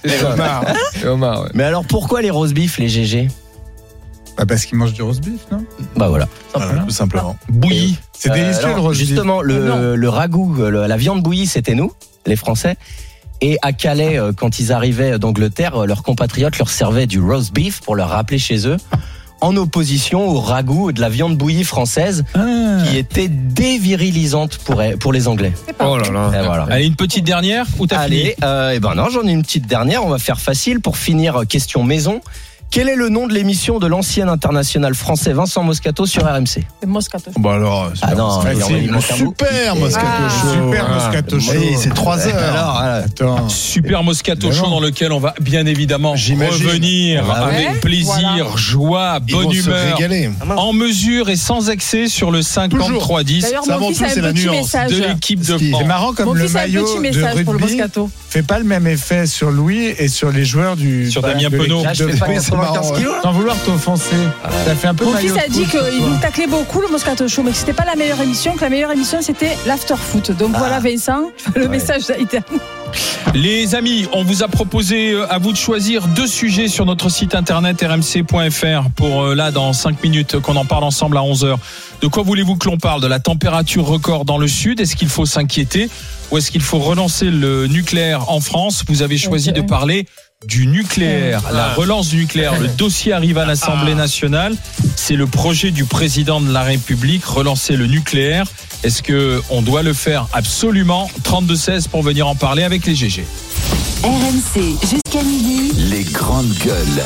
Les homards. Les homards, ouais. Mais alors pourquoi les roast beef, les GG Bah, parce qu'il mange du roast beef, non? Bah voilà. Voilà, tout simplement. Bouilli. C'est Euh, délicieux alors, le roast beef. Justement, le, le ragoût, le- la viande bouillie, c'était nous, les Français. Et à Calais, euh, quand ils arrivaient d'Angleterre, euh, leurs compatriotes leur servaient du roast beef pour leur rappeler chez eux, en opposition au ragoût de la viande bouillie française, qui était dévirilisante pour, pour les Anglais. Oh là là. Et voilà. Allez, une petite dernière ou t'as fini Allez, euh, eh ben non, j'en ai une petite dernière. On va faire facile pour finir. euh, Question maison. Quel est le nom de l'émission de l'ancien international français Vincent Moscato sur RMC Moscato. Bah alors, Ah non, super Moscato Ah. Show. Super Ah. Moscato Show. Oui, c'est 3 heures. Alors, voilà. Attends. Super Moscato Show dans lequel on va bien évidemment J'imagine. revenir Ah ouais. avec plaisir, Voilà. joie, Ils bonne humeur, régaler. en mesure et sans excès sur le 53-10 D'ailleurs, Ça, mon c'est la nuance message. de l'équipe de Ce qui- C'est France. marrant comme le maillot petit de message pour le rugby Moscato. fait pas le même effet sur Louis et sur les joueurs du Sur de Damien Penaud. Là, je de fais pas France. 95 kilos. là Sans vouloir t'offenser, ça fait un peu Mon fils a dit qu'il nous taclait beaucoup le Moscato Show, mais que c'était pas la meilleure émission, que la meilleure émission c'était l'after foot. Donc voilà Vincent, le message a été. Les amis, on vous a proposé euh, à vous de choisir deux sujets sur notre site internet rmc.fr pour euh, là dans 5 minutes qu'on en parle ensemble à 11h. De quoi voulez-vous que l'on parle? De la température record dans le sud? Est-ce qu'il faut s'inquiéter? Ou est-ce qu'il faut relancer le nucléaire en France? Vous avez choisi de parler du nucléaire, la relance du nucléaire. Le dossier arrive à l'Assemblée nationale. C'est le projet du président de la République, relancer le nucléaire. Est-ce que on doit le faire absolument? 32-16 pour venir en parler avec les GG. RMC jusqu'à midi. Les grandes gueules.